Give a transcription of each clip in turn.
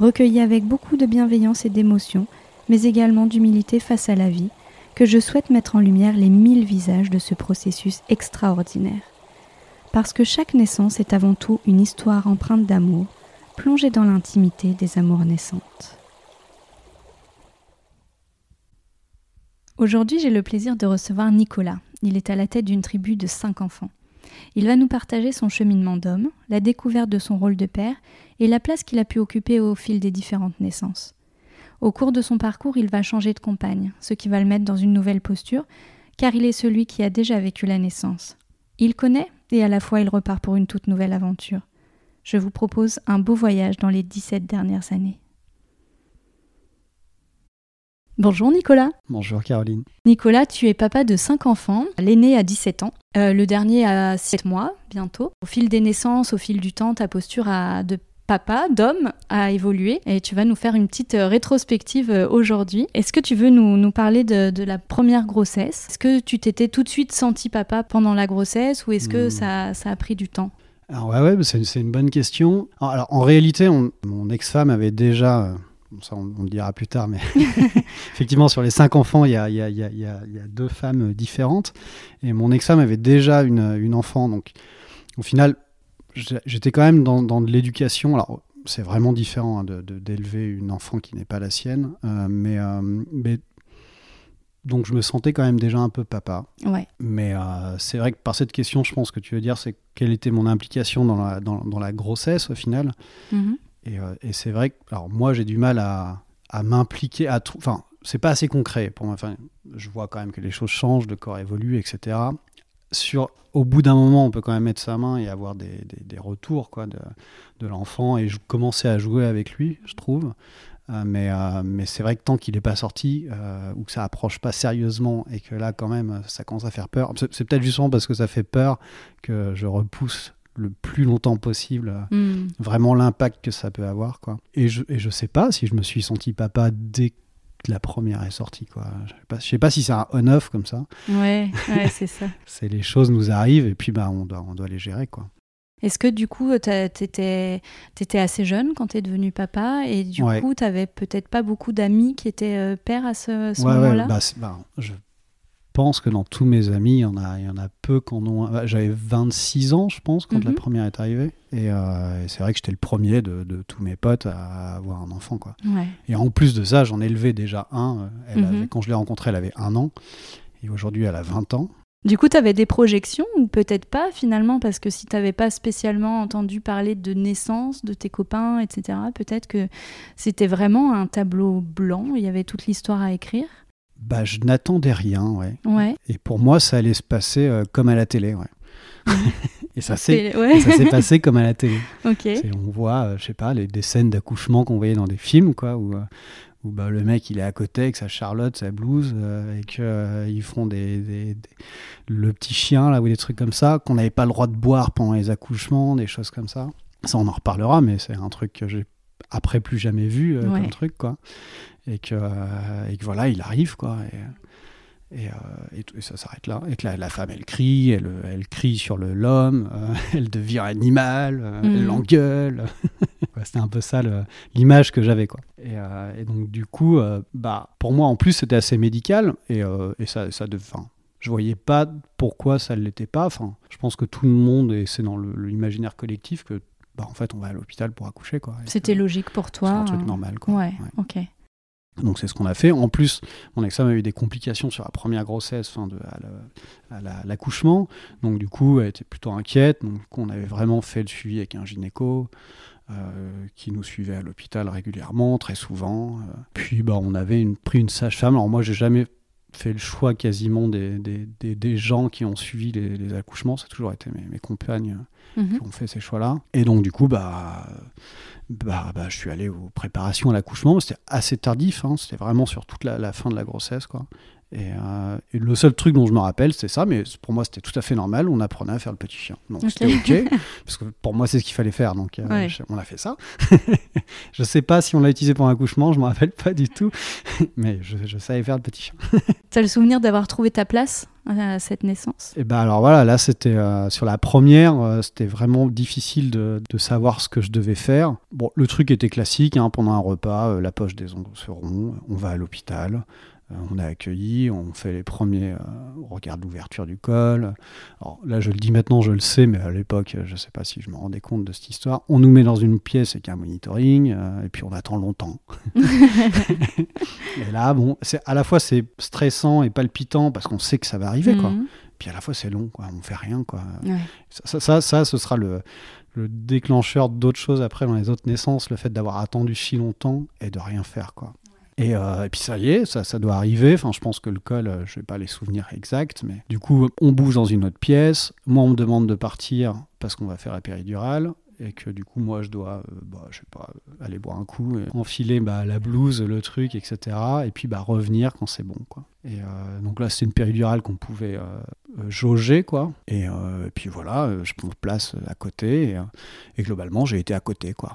recueillis avec beaucoup de bienveillance et d'émotion, mais également d'humilité face à la vie, que je souhaite mettre en lumière les mille visages de ce processus extraordinaire. Parce que chaque naissance est avant tout une histoire empreinte d'amour, plongée dans l'intimité des amours naissantes. Aujourd'hui, j'ai le plaisir de recevoir Nicolas. Il est à la tête d'une tribu de cinq enfants. Il va nous partager son cheminement d'homme, la découverte de son rôle de père et la place qu'il a pu occuper au fil des différentes naissances. Au cours de son parcours, il va changer de compagne, ce qui va le mettre dans une nouvelle posture, car il est celui qui a déjà vécu la naissance. Il connaît et à la fois il repart pour une toute nouvelle aventure. Je vous propose un beau voyage dans les 17 dernières années. Bonjour Nicolas. Bonjour Caroline. Nicolas, tu es papa de 5 enfants. L'aîné a 17 ans, euh, le dernier a 7 mois bientôt. Au fil des naissances, au fil du temps, ta posture de papa, d'homme, a évolué et tu vas nous faire une petite euh, rétrospective euh, aujourd'hui. Est-ce que tu veux nous, parler de, la première grossesse? Est-ce que tu t'étais tout de suite senti papa pendant la grossesse ou est-ce que hmm. ça, ça a pris du temps? Alors ouais, ouais c'est une, bonne question. Alors en réalité, mon ex-femme avait déjà ça on, le dira plus tard, mais effectivement, sur les cinq enfants, il y a, deux femmes différentes. Et mon ex-femme avait déjà une, enfant. Donc, au final, j'étais quand même dans, de l'éducation. Alors, c'est vraiment différent hein, d'élever une enfant qui n'est pas la sienne. Euh, mais, euh, mais, donc, je me sentais quand même déjà un peu papa. Ouais. Mais euh, c'est vrai que par cette question, je pense que tu veux dire, c'est quelle était mon implication dans la, dans, la grossesse au final. Mm-hmm. Et, c'est vrai que, alors moi, j'ai du mal à, m'impliquer, enfin, c'est pas assez concret pour moi. Enfin, je vois quand même que les choses changent, le corps évolue, etc. Sur, au bout d'un moment, on peut quand même mettre sa main et avoir des, retours quoi, de, l'enfant et commencer à jouer avec lui, je trouve. Euh, mais, euh, mais c'est vrai que tant qu'il n'est pas sorti, ou que ça approche pas sérieusement, et que là, quand même, ça commence à faire peur, c'est peut-être justement parce que ça fait peur que je repousse le plus longtemps possible hmm. vraiment l'impact que ça peut avoir quoi. Et je et je sais pas si je me suis senti papa dès que la première est sortie quoi. Je sais pas, sais pas si c'est un on off comme ça. Ouais, c'est ça. C'est les choses nous arrivent et puis bah on doit on doit les gérer quoi. Est-ce que du coup, tu étais, assez jeune quand tu es devenu papa et du coup, tu n'avais peut-être pas beaucoup d'amis qui étaient euh, pères à ce, moment-là? bah, bah, je pense que dans tous mes amis, il y en a, il y en a peu qui en ont. J'avais 26 ans, je pense, quand la mhm. première est arrivée. Euh, et, c'est vrai que j'étais le premier de, tous mes potes à avoir un enfant. Quoi. Et en plus de ça, j'en ai élevé déjà un. Elle mhm. quand je l'ai rencontrée, elle avait un an. Et aujourd'hui, elle a 20 ans. Du coup, tu avais des projections ou peut-être pas finalement, parce que si tu n'avais pas spécialement entendu parler de naissance de tes copains, etc., peut-être que c'était vraiment un tableau blanc, il y avait toute l'histoire à écrire? Bah, je n'attendais rien, ouais. ouais. Et pour moi, ça allait se passer euh, comme à la télé, ouais. et ça s'est passé comme à la télé. On voit, euh, je sais pas, les, des scènes d'accouchement qu'on voyait dans des films, quoi, où, euh, où bah, le mec il est à côté avec sa Charlotte, sa blouse, et qu'ils font des, des, le petit chien là ou des trucs comme ça qu'on n'avait pas le droit de boire pendant les accouchements, des choses comme ça. Ça on en reparlera, mais c'est un truc que j'ai après plus jamais vu comme truc quoi et que, euh, et que voilà, il arrive, quoi. Et, et, euh, et, ça s'arrête là. Et que la, femme, elle crie, elle, elle crie sur l'homme, euh, elle devient animal, elle mm. l'engueule. C'était un peu ça l'image que j'avais. quoi. Et, donc, du coup, bah, pour moi, en plus, c'était assez médical. Et, ça, ça devait, je voyais pas pourquoi ça ne l'était pas. Enfin, je pense que tout le monde, et c'est dans l'imaginaire collectif, que bah, en fait, on va à l'hôpital pour accoucher. quoi. C'était logique pour toi. C'est un truc normal. Quoi. Ouais, ok. Donc c'est ce qu'on a fait. En plus, mon ex-femme a eu des complications sur la première grossesse, fin de, à l'accouchement. Donc du coup, elle était plutôt inquiète. Donc on avait vraiment fait le suivi avec un gynéco. Euh, qui nous suivait à l'hôpital régulièrement, très souvent. Euh. Puis bah, on avait une, pris une sage-femme. Alors moi, j'ai jamais fait le choix quasiment des, des, des, gens qui ont suivi les, accouchements. Ça a toujours été mes, mes compagnes mhm. qui ont fait ces choix-là. Et donc, du coup, bah, bah, bah, je suis allé aux préparations à l'accouchement. C'était assez tardif. Hein. C'était vraiment sur toute la, la, fin de la grossesse. Quoi. Euh, et, le seul truc dont je me rappelle, c'est ça, mais pour moi c'était tout à fait normal. On apprenait à faire le petit chien. Donc c'était ok, parce que pour moi c'est ce qu'il fallait faire. Donc euh, on a fait ça. je sais pas si on l'a utilisé pour un accouchement, je me rappelle pas du tout, mais je, savais faire le petit chien. tu as le souvenir d'avoir trouvé ta place à cette naissance? Et eh ben alors voilà, là c'était euh, sur la première, c'était vraiment difficile de, de, savoir ce que je devais faire. Bon, le truc était classique, hein, pendant un repas, la poche des ongles se rompt, on va à l'hôpital. Euh, on a accueilli, on fait les premiers, euh, on regarde l'ouverture du col. Alors là, je le dis maintenant, je le sais, mais à l'époque, je ne sais pas si je me rendais compte de cette histoire. On nous met dans une pièce avec un monitoring, euh, et puis on attend longtemps. et là, bon, c'est à la fois c'est stressant et palpitant parce qu'on sait que ça va arriver, quoi. Mhm. Puis à la fois c'est long, quoi. On fait rien, quoi. Ça, ça, ce sera le, le déclencheur d'autres choses après dans les autres naissances, le fait d'avoir attendu si longtemps et de rien faire, quoi. Euh, et, puis ça y est, ça, ça doit arriver. Enfin, je pense que le col, euh, je vais pas les souvenirs exacts, mais du coup, on bouge dans une autre pièce. Moi, on me demande de partir parce qu'on va faire la péridurale et que du coup moi je dois euh, bah, je sais pas aller boire un coup enfiler bah, la blouse le truc etc et puis bah revenir quand c'est bon quoi et donc là c'est une péridurale qu'on pouvait jauger quoi et, puis voilà je prends place à côté et, globalement j'ai été à côté quoi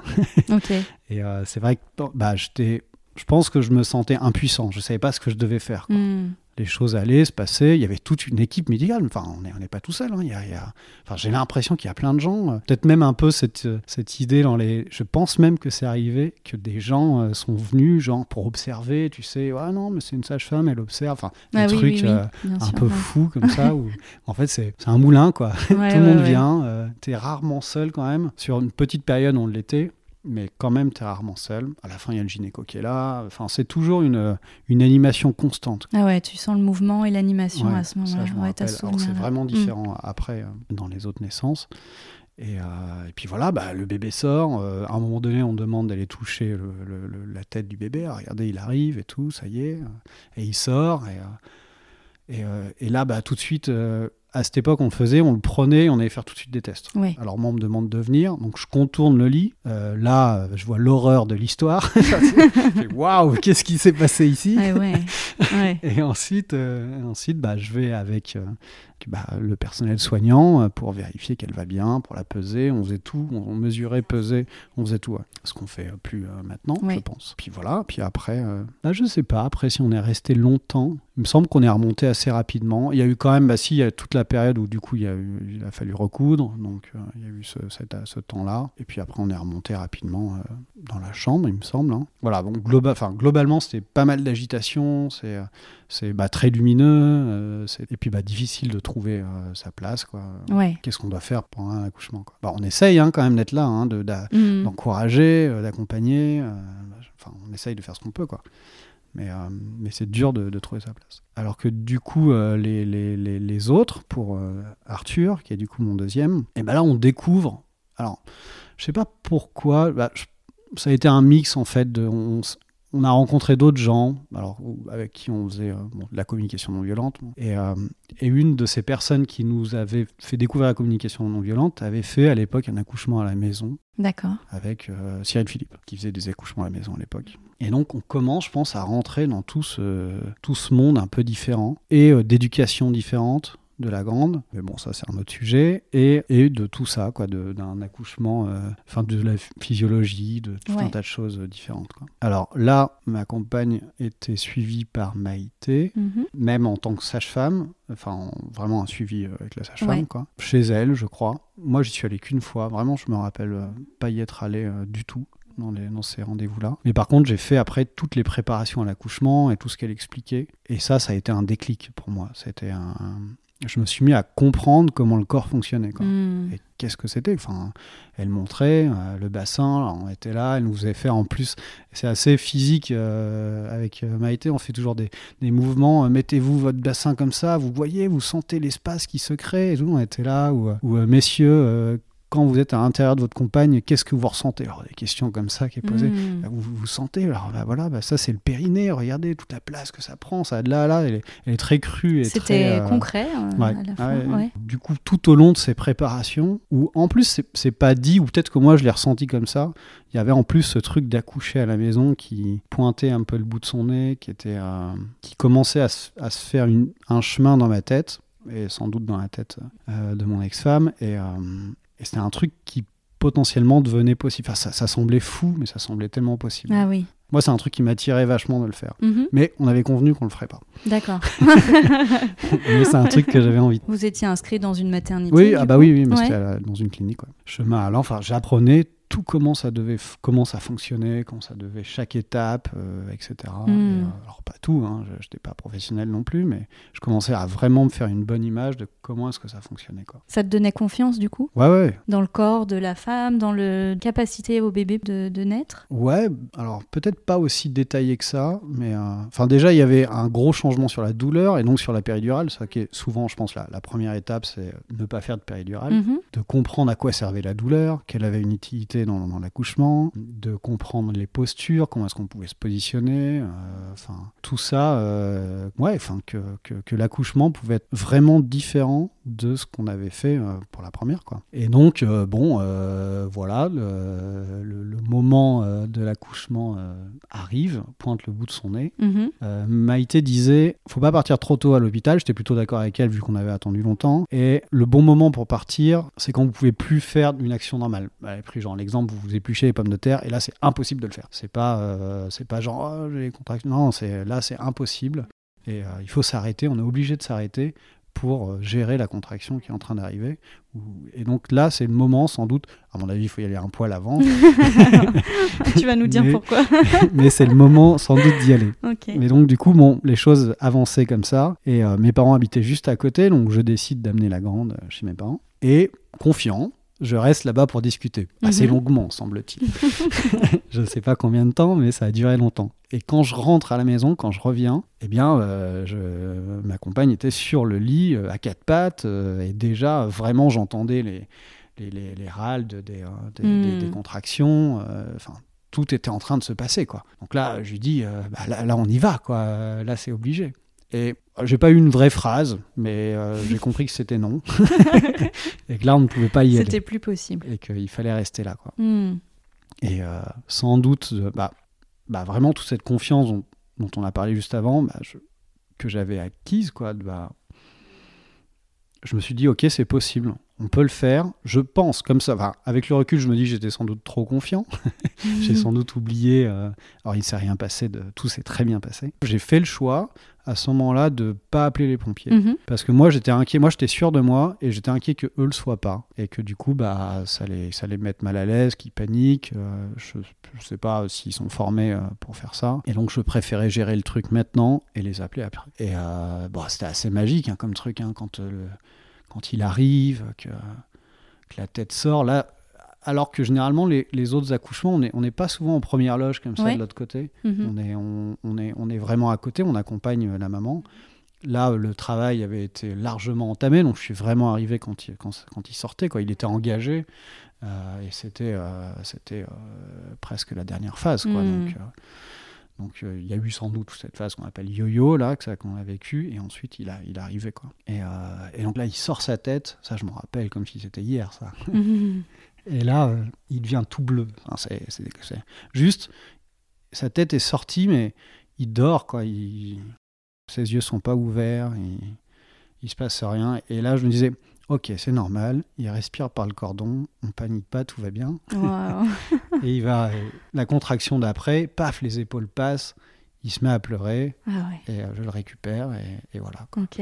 et c'est vrai que bah j'étais je pense que je me sentais impuissant. Je ne savais pas ce que je devais faire. Hmm. Les choses allaient se passer. Il y avait toute une équipe médicale. Enfin, on n'est on pas tout seul. Hein. Il y a, Enfin, j'ai l'impression qu'il y a plein de gens. Euh, peut-être même un peu cette, euh, cette idée dans les. Je pense même que c'est arrivé que des gens euh, sont venus, genre, pour observer. Tu sais, ah non, mais c'est une sage-femme, elle observe. Enfin, des ah trucs un peu fous comme ça. Où, en fait, c'est un moulin, quoi. Tout le monde vient. tu es rarement seul quand même. Sur une petite période, on l'était mais quand même, tu es rarement seul. À la fin, il y a le gynéco qui est là. Enfin, c'est toujours une, une animation constante. Ah ouais, tu sens le mouvement et l'animation à ce moment-là. c'est vraiment mm. différent après, euh, dans les autres naissances. Et, euh, et, puis voilà, bah, le bébé sort. Euh, à un moment donné, on demande d'aller toucher la tête du bébé. regardez, il arrive et tout, ça y est. Et il sort. Et, et, et là, bah, tout de suite à cette époque, on le faisait, on le prenait, on allait faire tout de suite des tests. Alors moi, on me demande de venir, donc je contourne le lit. Euh, là, je vois l'horreur de l'histoire. Waouh, qu'est-ce qui s'est passé ici? Et ensuite, euh, ensuite bah, je vais avec euh, bah, le personnel soignant euh, pour vérifier qu'elle va bien, pour la peser. On faisait tout, on mesurait, pesait, on faisait tout. Ce qu'on fait euh, plus euh, maintenant, je pense. Puis voilà, puis après, bah, je sais pas, après si on est resté longtemps, il me semble qu'on est remonté assez rapidement. Il y a eu quand même, bah si, il y a toute la période où du coup il, y a, eu, il a fallu recoudre, donc il y a eu ce, ce temps-là. Et puis après, on est remonté rapidement dans la chambre, il me semble. Hein. Voilà, donc globalement, c'était pas mal d'agitation, c'est c'est bah, très lumineux, euh, et puis bah, difficile de trouver euh, sa place. Quoi. Qu'est-ce qu'on doit faire pendant un accouchement quoi? Bah, On essaye hein, quand même d'être là, hein, mm. d'encourager, euh, d'accompagner. Enfin, on essaye de faire ce qu'on peut. Quoi. Mais, mais c'est dur de, trouver sa place. Alors que du coup, les, les, les, autres, pour Arthur, qui est du coup mon deuxième, et ben là on découvre. Alors, je sais pas pourquoi. Bah, ça a été un mix en fait de. On a rencontré d'autres gens, alors avec qui on faisait euh, de la communication non violente. Euh, et, une de ces personnes qui nous avait fait découvrir la communication non violente avait fait à l'époque un accouchement à la maison. D'accord. Avec euh, Cyril Philippe, qui faisait des accouchements à la maison à l'époque. Et donc on commence, je pense, à rentrer dans tout ce, tout ce monde un peu différent et d'éducation différente de la grande, mais bon, ça c'est un autre sujet, et, et de tout ça, quoi, d'un accouchement, euh, enfin de la physiologie, de tout un tas de choses différentes. Quoi. Alors là, ma compagne était suivie par Maïté, mhm. même en tant que sage-femme, enfin vraiment un suivi euh, avec la sage-femme, quoi. Chez elle, je crois. Moi, j'y suis allé qu'une fois, vraiment, je me rappelle euh, pas y être allé du tout. Dans, les, dans, ces rendez-vous-là. Mais par contre, j'ai fait après toutes les préparations à l'accouchement et tout ce qu'elle expliquait. Et ça, ça a été un déclic pour moi. C'était un, je me suis mis à comprendre comment le corps fonctionnait. Quoi. Hmm. Et qu'est-ce que c'était? Enfin, Elle montrait euh, le bassin, on était là, elle nous faisait faire en plus, c'est assez physique euh, avec euh, Maïté, on fait toujours des, des mouvements, mettez-vous votre bassin comme ça, vous voyez, vous sentez l'espace qui se crée, et tout, on était là, ou, ou messieurs, quand vous êtes à l'intérieur de votre compagne, qu'est-ce que vous ressentez? Alors, des questions comme ça qui est posée. Hmm. Bah, vous, vous sentez, alors bah, voilà, bah, ça c'est le périnée, regardez toute la place que ça prend, ça de là à là, elle est, elle est très crue. C'était euh, concret euh, ouais. à la Ah fin. ouais. ouais. Du coup, tout au long de ces préparations, où en plus c'est- pas dit, ou peut-être que moi je l'ai ressenti comme ça, il y avait en plus ce truc d'accoucher à la maison qui pointait un peu le bout de son nez, qui, était, euh, qui commençait à se, à se faire une- un chemin dans ma tête, et sans doute dans la tête euh, de mon ex-femme, et, euh, et c'était un truc qui potentiellement devenait possible. Enfin, ça, ça semblait fou, mais ça semblait tellement possible. Ah oui. Moi, c'est un truc qui m'attirait vachement de le faire. Mhm. Mais on avait convenu qu'on le ferait pas. D'accord. mais c'est un truc que j'avais envie. Vous étiez inscrit dans une maternité Oui, ah bah oui, oui, mais Ouais. c'était à la- dans une clinique. Ouais. Chemin allant, enfin, j'apprenais tout comment ça devait, comment ça fonctionnait, comment ça devait, chaque étape, euh, etc. Et, Mm. euh, alors pas tout, hein, je n'étais pas professionnel non plus, mais je commençais à vraiment me faire une bonne image de comment est-ce que ça fonctionnait. Quoi. Ça te donnait confiance du coup? Ouais, ouais, dans le corps de la femme, dans le capacité au bébé de, de naître? Ouais, alors peut-être pas aussi détaillé que ça, mais euh, enfin déjà il y avait un gros changement sur la douleur et donc sur la péridurale, ça qui est souvent je pense la, la première étape c'est ne pas faire de péridurale, Mhm. de comprendre à quoi servait la douleur, quelle avait une utilité dans, l'accouchement, de comprendre les postures, comment est-ce qu'on pouvait se positionner, euh, enfin tout ça, euh, ouais, enfin que, que l'accouchement pouvait être vraiment différent de ce qu'on avait fait euh, pour la première quoi. Et donc euh, bon euh, voilà le, le- le moment euh, de l'accouchement arrive, pointe le bout de son nez. Mhm. Euh, Maïté disait faut pas partir trop tôt à l'hôpital. J'étais plutôt d'accord avec elle vu qu'on avait attendu longtemps. Et le bon moment pour partir, c'est quand vous pouvez plus faire une action normale. Elle a pris genre l'exemple vous vous épluchez les pommes de terre et là c'est impossible de le faire. C'est pas c'est pas genre oh, j'ai les contractions. Non, c'est là c'est impossible. Et euh, il faut s'arrêter. On est obligé de s'arrêter pour euh, gérer la contraction qui est en train d'arriver. Et donc là, c'est le moment, sans doute, à mon avis, il faut y aller un poil avant, tu vas nous dire Mais- pourquoi. mais c'est le moment sans doute d'y aller. ok. Mais donc du coup, bon, les choses avançaient comme ça, et euh, mes parents habitaient juste à côté, donc je décide d'amener la grande euh, chez mes parents. Et confiant, je reste là-bas pour discuter, assez Mhm. longuement, semble-t-il. je ne sais pas combien de temps, mais ça a duré longtemps. Et quand je rentre à la maison, quand je reviens, eh bien, euh, je- ma compagne était sur le lit, euh, à quatre pattes, euh, et déjà, vraiment, j'entendais les, les, les, les râles de- des, euh, des, Mm. des- des contractions, enfin, tout était en train de se passer, quoi. Donc là, je lui dis, bah, là, là, on y va, quoi. Là, c'est obligé. Et euh, j'ai pas eu une vraie phrase, mais euh, j'ai compris que c'était non. et que là, on ne pouvait pas y C'était aller. plus possible. Et qu'il fallait rester là, quoi. Hmm. Et euh, sans doute, bah, bah, vraiment toute cette confiance dont, dont on a parlé juste avant, bah, je- que j'avais acquise, quoi, bah, je me suis dit, ok, c'est possible, on peut le faire. Je pense, comme ça, enfin, avec le recul, je me dis, j'étais sans doute trop confiant. J'ai sans doute oublié. euh, alors, il ne s'est rien passé, de, tout s'est très bien passé. J'ai fait le choix à ce moment-là de pas appeler les pompiers. Mhm. Parce que moi, j'étais inquiet. Moi, j'étais sûr de moi et j'étais inquiet que eux le soient pas. Et que du coup, bah, ça les, ça les mette mal à l'aise, qu'ils paniquent. euh, je, je sais pas s'ils sont formés euh, pour faire ça. Et donc, je préférais gérer le truc maintenant et les appeler après. Et bon, c'était assez magique hein, comme truc hein, quand, le- quand il arrive, que, que la tête sort. Là, alors que généralement, les, les autres accouchements, on n'est pas souvent en première loge comme ça Ouais. de l'autre côté. Mhm. On, est, on, on est, on est vraiment à côté, on accompagne euh, la maman. Là, le travail avait été largement entamé, donc je suis vraiment arrivé quand il, quand, quand il sortait. Quoi. Il était engagé euh, et c'était euh, c'était euh, presque la dernière phase. Quoi. Mm. Donc, euh, donc euh, il y a eu sans doute cette phase qu'on appelle yo-yo, là, que ça qu'on a vécu, et ensuite il, a, il est arrivé. Quoi. Et, euh, et donc là, il sort sa tête, ça je m'en rappelle comme si c'était hier, ça. Et là, euh, il devient tout bleu. Enfin, c'est, Juste, sa tête est sortie, mais il dort, quoi. Il... Ses yeux sont pas ouverts, il... il se passe rien. Et là, je me disais, ok, c'est normal, il respire par le cordon, on panique pas, tout va bien. Et il va, euh, la contraction d'après, paf, les épaules passent, il se met à pleurer, Ah ouais. et euh, je le récupère, et, et voilà. quoi. Ok.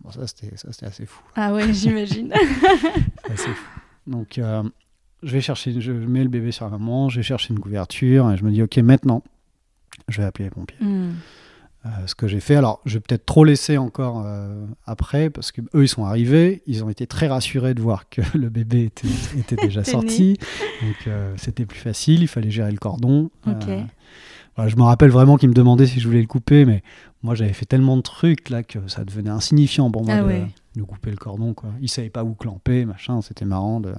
Bon, ça, c'était, assez fou. Ah ouais, j'imagine. Assez fou. Donc, euh, je vais chercher, je mets le bébé sur la maman, je vais chercher une couverture et je me dis, ok, maintenant, je vais appeler les pompiers. Hmm. Euh, ce que j'ai fait. Alors, je vais peut-être trop laisser encore euh, après, parce que eux, ils sont arrivés, ils ont été très rassurés de voir que le bébé était, était déjà sorti, donc euh, c'était plus facile, il fallait gérer le cordon. je me rappelle vraiment qu'ils me demandaient si je voulais le couper, mais moi, j'avais fait tellement de trucs là que ça devenait insignifiant pour moi ah de, couper le cordon. Quoi. Ils savaient pas où clamper, machin, c'était marrant de,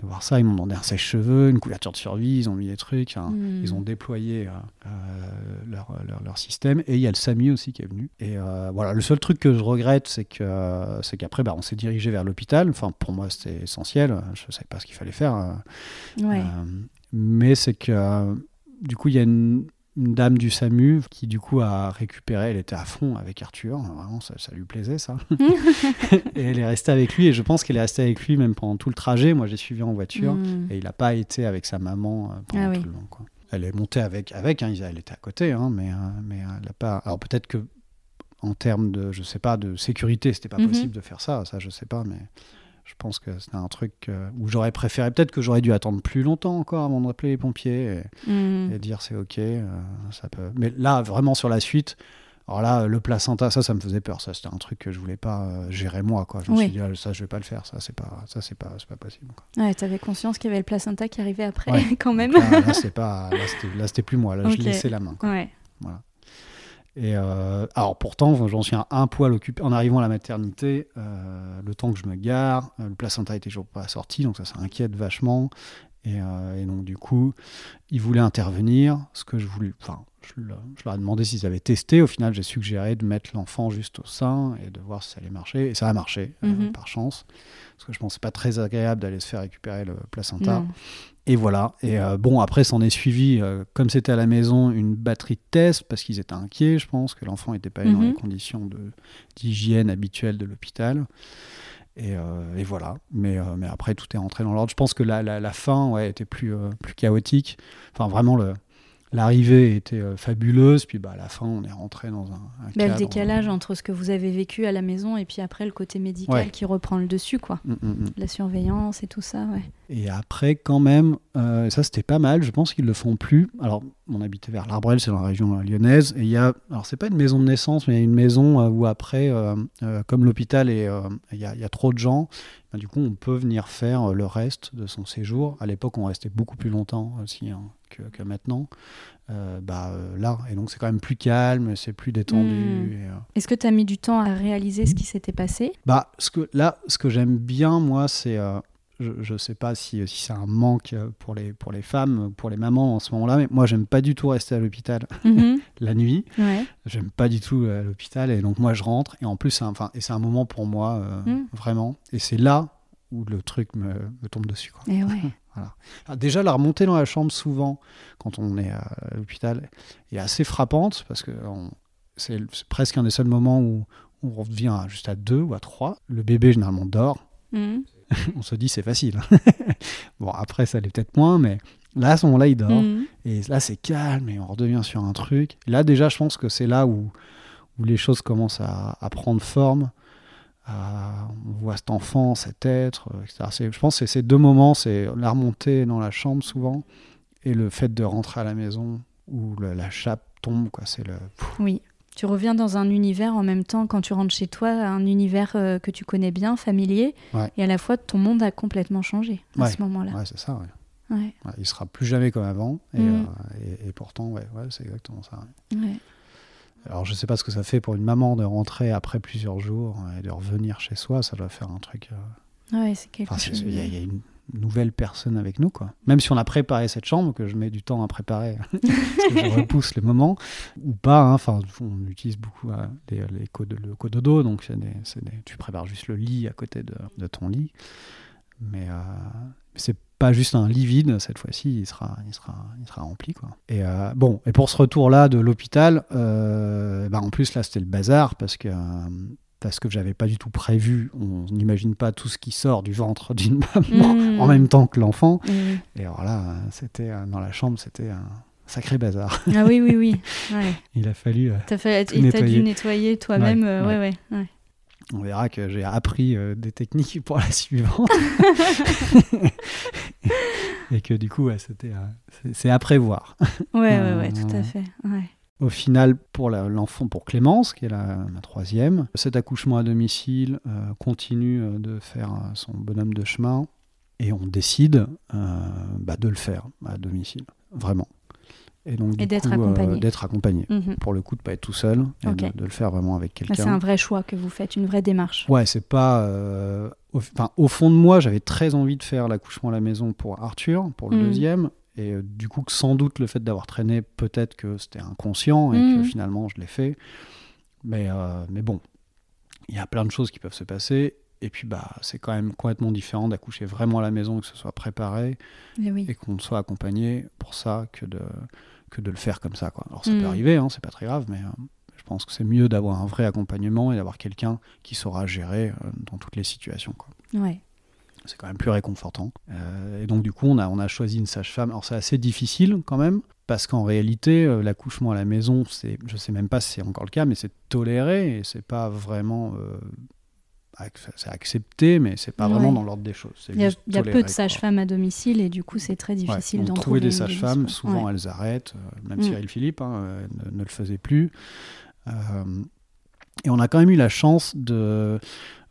voir ça. Ils m'ont demandé un sèche-cheveux, une couverture de survie, ils ont mis des trucs, hein. hmm. ils ont déployé euh, euh, leur, système. Et il y a le SAMI aussi qui est venu. Et euh, voilà, le seul truc que je regrette, c'est que c'est qu'après, bah, on s'est dirigé vers l'hôpital. Enfin, pour moi, c'était essentiel. Je ne savais pas ce qu'il fallait faire. mais c'est que du coup, il y a une une dame du SAMU qui du coup a récupéré, elle était à fond avec Arthur, vraiment ça, lui plaisait ça. et elle est restée avec lui et je pense qu'elle est restée avec lui même pendant tout le trajet. Moi j'ai suivi en voiture hmm. et il n'a pas été avec sa maman euh, pendant ah tout le long. Quoi. Elle est montée avec, avec hein, elle était à côté, hein, mais, euh, mais elle n'a pas. Alors peut-être que en termes de, je sais pas, de sécurité, c'était pas mhm. possible de faire ça, ça je sais pas, mais je pense que c'était un truc où j'aurais préféré, peut-être que j'aurais dû attendre plus longtemps encore avant de rappeler les pompiers et, hmm. dire c'est ok, euh, ça peut. Mais là, vraiment sur la suite, alors là, le placenta, ça, ça me faisait peur. Ça, c'était un truc que je voulais pas euh, gérer moi. Quoi. Je me suis dit, ah, ça, je vais pas le faire. Ça, c'est pas, ça, c'est pas, pas possible. Quoi. Ouais, avais conscience qu'il y avait le placenta qui arrivait après, quand même. là, c'est pas, là, c'était plus moi. Là, je laissais la main. Quoi. Ouais. Voilà. Et euh, alors pourtant, j'en suis un poil occupé. En arrivant à la maternité, euh, le temps que je me gare, euh, le placenta était toujours pas sorti, donc ça, ça inquiète vachement. Et, donc du coup, ils voulaient intervenir, ce que je voulais. Enfin, je, leur ai demandé s'ils avaient testé. Au final, j'ai suggéré de mettre l'enfant juste au sein et de voir si ça allait marcher. Et ça a marché, mhm. par chance. Parce que je pense que c'est pas très agréable d'aller se faire récupérer le placenta. Et voilà. Et euh, bon, après, s'en est suivi, euh, comme c'était à la maison, une batterie de tests, parce qu'ils étaient inquiets, je pense, que l'enfant n'était pas dans les mhm. conditions d'hygiène habituelles de l'hôpital. Et, euh, et, voilà. Mais, mais après, tout est rentré dans l'ordre. Je pense que la, la, la fin ouais, était plus, plus chaotique. Enfin, vraiment, le, L'arrivée était euh, fabuleuse, puis bah, à la fin, on est rentré dans un, un bah, Le décalage entre ce que vous avez vécu à la maison et puis après le côté médical qui reprend le dessus, quoi. Mm, mm, mm. La surveillance et tout ça, ouais. Et après, quand même, euh, ça c'était pas mal, je pense qu'ils le font plus. Alors, on habitait vers l'Arbrel, c'est dans la région euh, lyonnaise, et il y a, alors c'est pas une maison de naissance, mais il y a une maison où après, comme l'hôpital, il y, y, a trop de gens, ben, du coup, on peut venir faire le reste de son séjour. À l'époque, on restait beaucoup plus longtemps aussi. Hein que, maintenant, euh, bah, euh, là. Et donc c'est quand même plus calme, c'est plus détendu. Hmm. Euh, Est-ce que tu as mis du temps à réaliser ce qui s'était passé? Bah, ce que, Là, ce que j'aime bien, moi, c'est... je ne sais pas si, si c'est un manque pour les, pour les femmes, pour les mamans en ce moment-là, mais moi, j'aime pas du tout rester à l'hôpital mhm. la nuit. Ouais. J'aime pas du tout à l'hôpital. Et donc, moi, je rentre. Et en plus, c'est un, c'est un moment pour moi, hmm. vraiment. Et c'est là où le truc me, me tombe dessus. Quoi. Et ouais. Ah, déjà, la remontée dans la chambre, souvent, quand on est à l'hôpital, est assez frappante parce que c'est presque un des seuls moments où on revient juste à deux ou à trois. Le bébé, généralement, dort. Mmh. on se dit, c'est facile. bon, après, ça l'est peut-être moins, mais là, à ce moment-là, il dort. Mmh. Et là, c'est calme et on redevient sur un truc. là, déjà, je pense que c'est là où, où les choses commencent à, à prendre forme on voit cet enfant, cet être, euh, etc. Je pense que c'est ces deux moments, c'est la remontée dans la chambre souvent, et le fait de rentrer à la maison où la chape tombe. Quoi. C'est le... Oui, tu reviens dans un univers en même temps, quand tu rentres chez toi, un univers euh, que tu connais bien, familier, et à la fois ton monde a complètement changé à ce moment-là. Ouais, c'est ça, ouais. il sera plus jamais comme avant, et, mm. euh, et, pourtant, ouais, c'est exactement ça. Alors je sais pas ce que ça fait pour une maman de rentrer après plusieurs jours et de revenir chez soi, ça doit faire un truc. Euh... Ouais, c'est quelque chose. Il y, a une nouvelle personne avec nous, quoi. Même si on a préparé cette chambre, que je mets du temps à préparer, parce que je repousse le moment, ou pas. Hein. Enfin, on utilise beaucoup euh, les, les codes, le cododo, donc tu prépares juste le lit à côté de, de ton lit. Mais euh, c'est pas juste un lit vide, cette fois-ci, il sera, il sera, il sera rempli. Quoi. Et euh, bon, et pour ce retour-là de l'hôpital, euh, bah en plus là c'était le bazar parce que parce que j'avais pas du tout prévu. On n'imagine pas tout ce qui sort du ventre d'une maman mmh. en même temps que l'enfant. Mmh. Et alors là, c'était euh, dans la chambre, c'était un sacré bazar. Ah oui, oui, oui. Il a fallu. T'as fait, dû nettoyer toi-même. ouais, ouais. ouais on verra que j'ai appris euh, des techniques pour la suivante. et que du coup, c'était, c'est à prévoir. Ouais, ouais, ouais, tout à fait. au final, pour l'enfant, pour Clémence, qui est la, troisième, cet accouchement à domicile continue de faire son bonhomme de chemin et on décide bah, de le faire à domicile, vraiment. Et donc, d'être accompagné. d'être accompagné. Mhm. Pour le coup, de ne pas être tout seul, et de, le faire vraiment avec quelqu'un. C'est un vrai choix que vous faites, une vraie démarche. Ouais, c'est pas. Enfin, au fond de moi, j'avais très envie de faire l'accouchement à la maison pour Arthur, pour le mm. deuxième. Et euh, du coup, sans doute, le fait d'avoir traîné, peut-être que c'était inconscient et que mm. finalement, je l'ai fait. Mais, euh, mais bon, il y a plein de choses qui peuvent se passer. Et puis, bah, c'est quand même complètement différent d'accoucher vraiment à la maison, que ce soit préparé et, et qu'on soit accompagné pour ça que de, que de le faire comme ça. Quoi. Alors, ça peut mm. arriver, hein, c'est pas très grave, mais euh, je pense que c'est mieux d'avoir un vrai accompagnement et d'avoir quelqu'un qui saura gérer euh, dans toutes les situations. Quoi. Ouais. C'est quand même plus réconfortant. Euh, et donc, du coup, on a, on a choisi une sage-femme. Alors, c'est assez difficile quand même, parce qu'en réalité, euh, l'accouchement à la maison, c'est, je sais même pas si c'est encore le cas, mais c'est toléré et c'est pas vraiment. C'est accepté, mais c'est pas vraiment dans l'ordre des choses. Il y a, peu de sages-femmes à domicile et du coup c'est très difficile ouais, d'en trouver. des sages-femmes, souvent elles arrêtent. même mm. Cyril Philippe hein, ne, ne, le faisait plus. Euh, et on a quand même eu la chance de...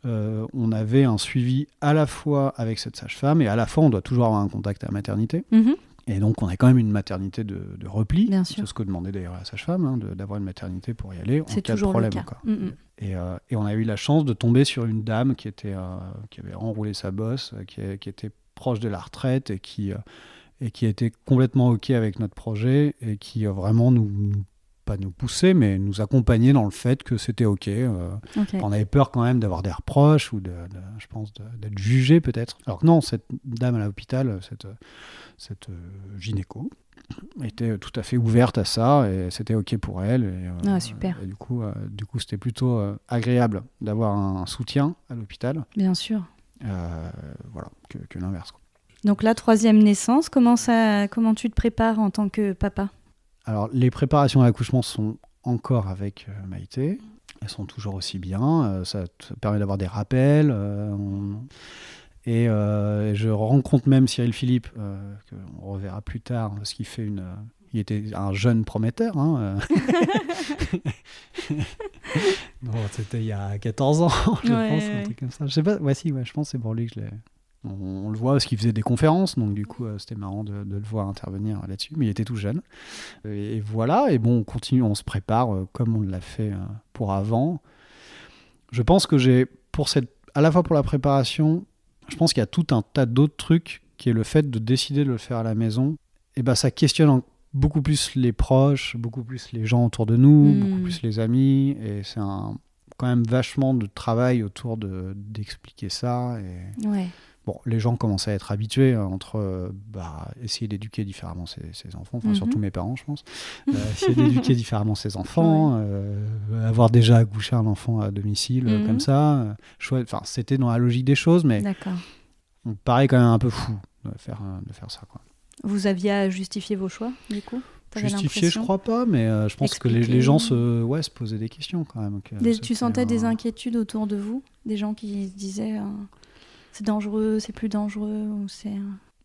Euh, on avait un suivi à la fois avec cette sage-femme et à la fois on doit toujours avoir un contact à la maternité. Mhm. Et donc, on a quand même une maternité de, repli. C'est ce que demandait d'ailleurs la sage-femme, hein, d'avoir une maternité pour y aller en cas de problème. Mhm. Et, euh, et, on a eu la chance de tomber sur une dame qui, était, qui avait enroulé sa bosse, qui, qui, était proche de la retraite et qui, et qui était complètement OK avec notre projet et qui vraiment nous, nous pas nous pousser, mais nous accompagner dans le fait que c'était OK. Euh, on avait peur quand même d'avoir des reproches ou, de, je pense, d'être jugé peut-être. Alors que non, cette dame à l'hôpital, cette, cette euh, gynéco, était tout à fait ouverte à ça et c'était ok pour elle et, euh, ah, super. du coup du coup c'était plutôt agréable d'avoir un soutien à l'hôpital bien sûr voilà que, que l'inverse donc la troisième naissance comment ça comment tu te prépares en tant que papa? Alors, les préparations à l'accouchement sont encore avec euh, Maïté. Elles sont toujours aussi bien. Euh, ça permet d'avoir des rappels. Euh, et je rencontre même Cyril Philippe, qu'on reverra plus tard, parce qu'il fait une. Il était un jeune prometteur. Hein, c'était il y a 14 ans, je pense, un truc comme ça. Je sais pas, ouais, si, ouais, je pense que c'est pour lui que je l'ai on, le voit parce qu'il faisait des conférences, donc du coup, euh, c'était marrant de, le voir intervenir là-dessus. Mais il était tout jeune. Et, voilà, et bon, on continue, on se prépare euh, comme on l'a fait euh, pour avant. Je pense que j'ai, pour cette, à la fois pour la préparation, je pense qu'il y a tout un tas d'autres trucs qui est le fait de décider de le faire à la maison. Et ben, ça questionne beaucoup plus les proches, beaucoup plus les gens autour de nous, hmm. beaucoup plus les amis. Et c'est un, quand même vachement de travail autour de, d'expliquer ça. Et... Ouais. Bon, les gens commencent à être habitués euh, entre euh, bah, essayer d'éduquer différemment ses, enfants, enfin, surtout mhm. mes parents, je pense, euh, essayer d'éduquer différemment ses enfants, avoir déjà accouché un enfant à domicile mhm. comme ça. Enfin, c'était dans la logique des choses, mais on paraît quand même un peu fou de faire, de faire ça. Quoi. Vous aviez à justifier vos choix, du coup? Justifier, je crois pas, mais je pense que les, les, gens se, ouais, se posaient des questions quand même. tu sentais des inquiétudes autour de vous? Des gens qui se disaient c'est dangereux, c'est plus dangereux ou c'est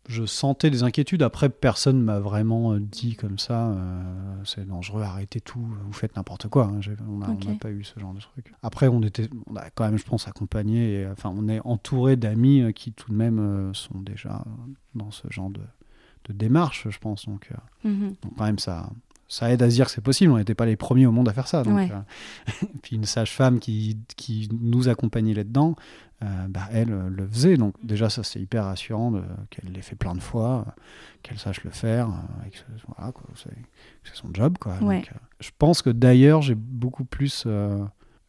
je sentais des inquiétudes. Après, personne m'a vraiment euh, dit comme ça, euh, c'est dangereux, arrêtez tout, vous faites n'importe quoi. Hein. On n'a pas eu ce genre de truc. Après, on était, on a quand même, je pense, accompagné. Et, enfin, on est entouré d'amis euh, qui tout de même sont déjà dans ce genre de, de démarche, je pense. Donc, mhm. donc, quand même, ça, ça aide à se dire que c'est possible. On n'était pas les premiers au monde à faire ça. Donc, puis une sage-femme qui, qui, nous accompagnait là-dedans, euh, bah, elle euh, le faisait. Donc déjà, ça c'est hyper rassurant qu'elle l'ait fait plein de fois, euh, qu'elle sache le faire. voilà, c'est son job. Quoi. je pense que d'ailleurs, j'ai beaucoup plus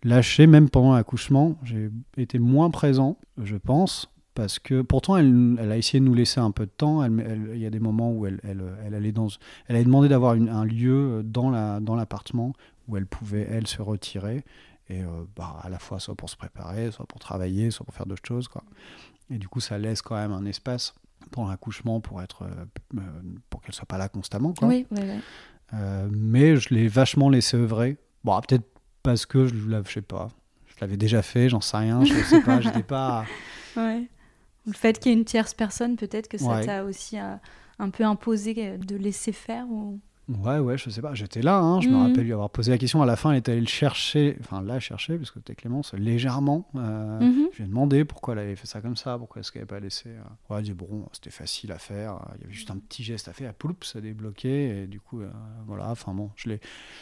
lâché, même pendant l'accouchement. J'ai été moins présent, je pense. Parce que pourtant, elle, elle, a essayé de nous laisser un peu de temps. Il y a des moments où elle, elle, elle allait dans, elle a demandé d'avoir un lieu dans l'appartement la, dans où elle pouvait, elle, se retirer et euh, bah, à la fois soit pour se préparer, soit pour travailler, soit pour faire d'autres choses. Quoi. Et du coup, ça laisse quand même un espace pour l'accouchement pour être euh, euh, pour qu'elle soit pas là constamment. Quoi. Oui, oui, mais je l'ai vachement laissé œuvrer. Bon, peut-être parce que je ne sais pas. Je l'avais déjà fait, j'en sais rien, je sais pas, j'étais pas. Ouais. Le fait qu'il y ait une tierce personne, peut-être que ça t'a aussi un peu imposé de laisser faire ou Ouais, ouais, je sais pas. J'étais là, hein, je me mhm. rappelle lui avoir posé la question. À la fin, elle est allée le chercher, enfin la chercher, parce que c'était Clémence, légèrement. Euh, mhm. Je lui ai demandé pourquoi elle avait fait ça comme ça, pourquoi est-ce qu'elle n'avait pas laissé. Euh... Ouais, elle dit bon, c'était facile à faire. Il y avait juste un petit geste à faire. Pouloup, ça débloqué. Et du coup, euh, voilà. Enfin bon, je l'ai,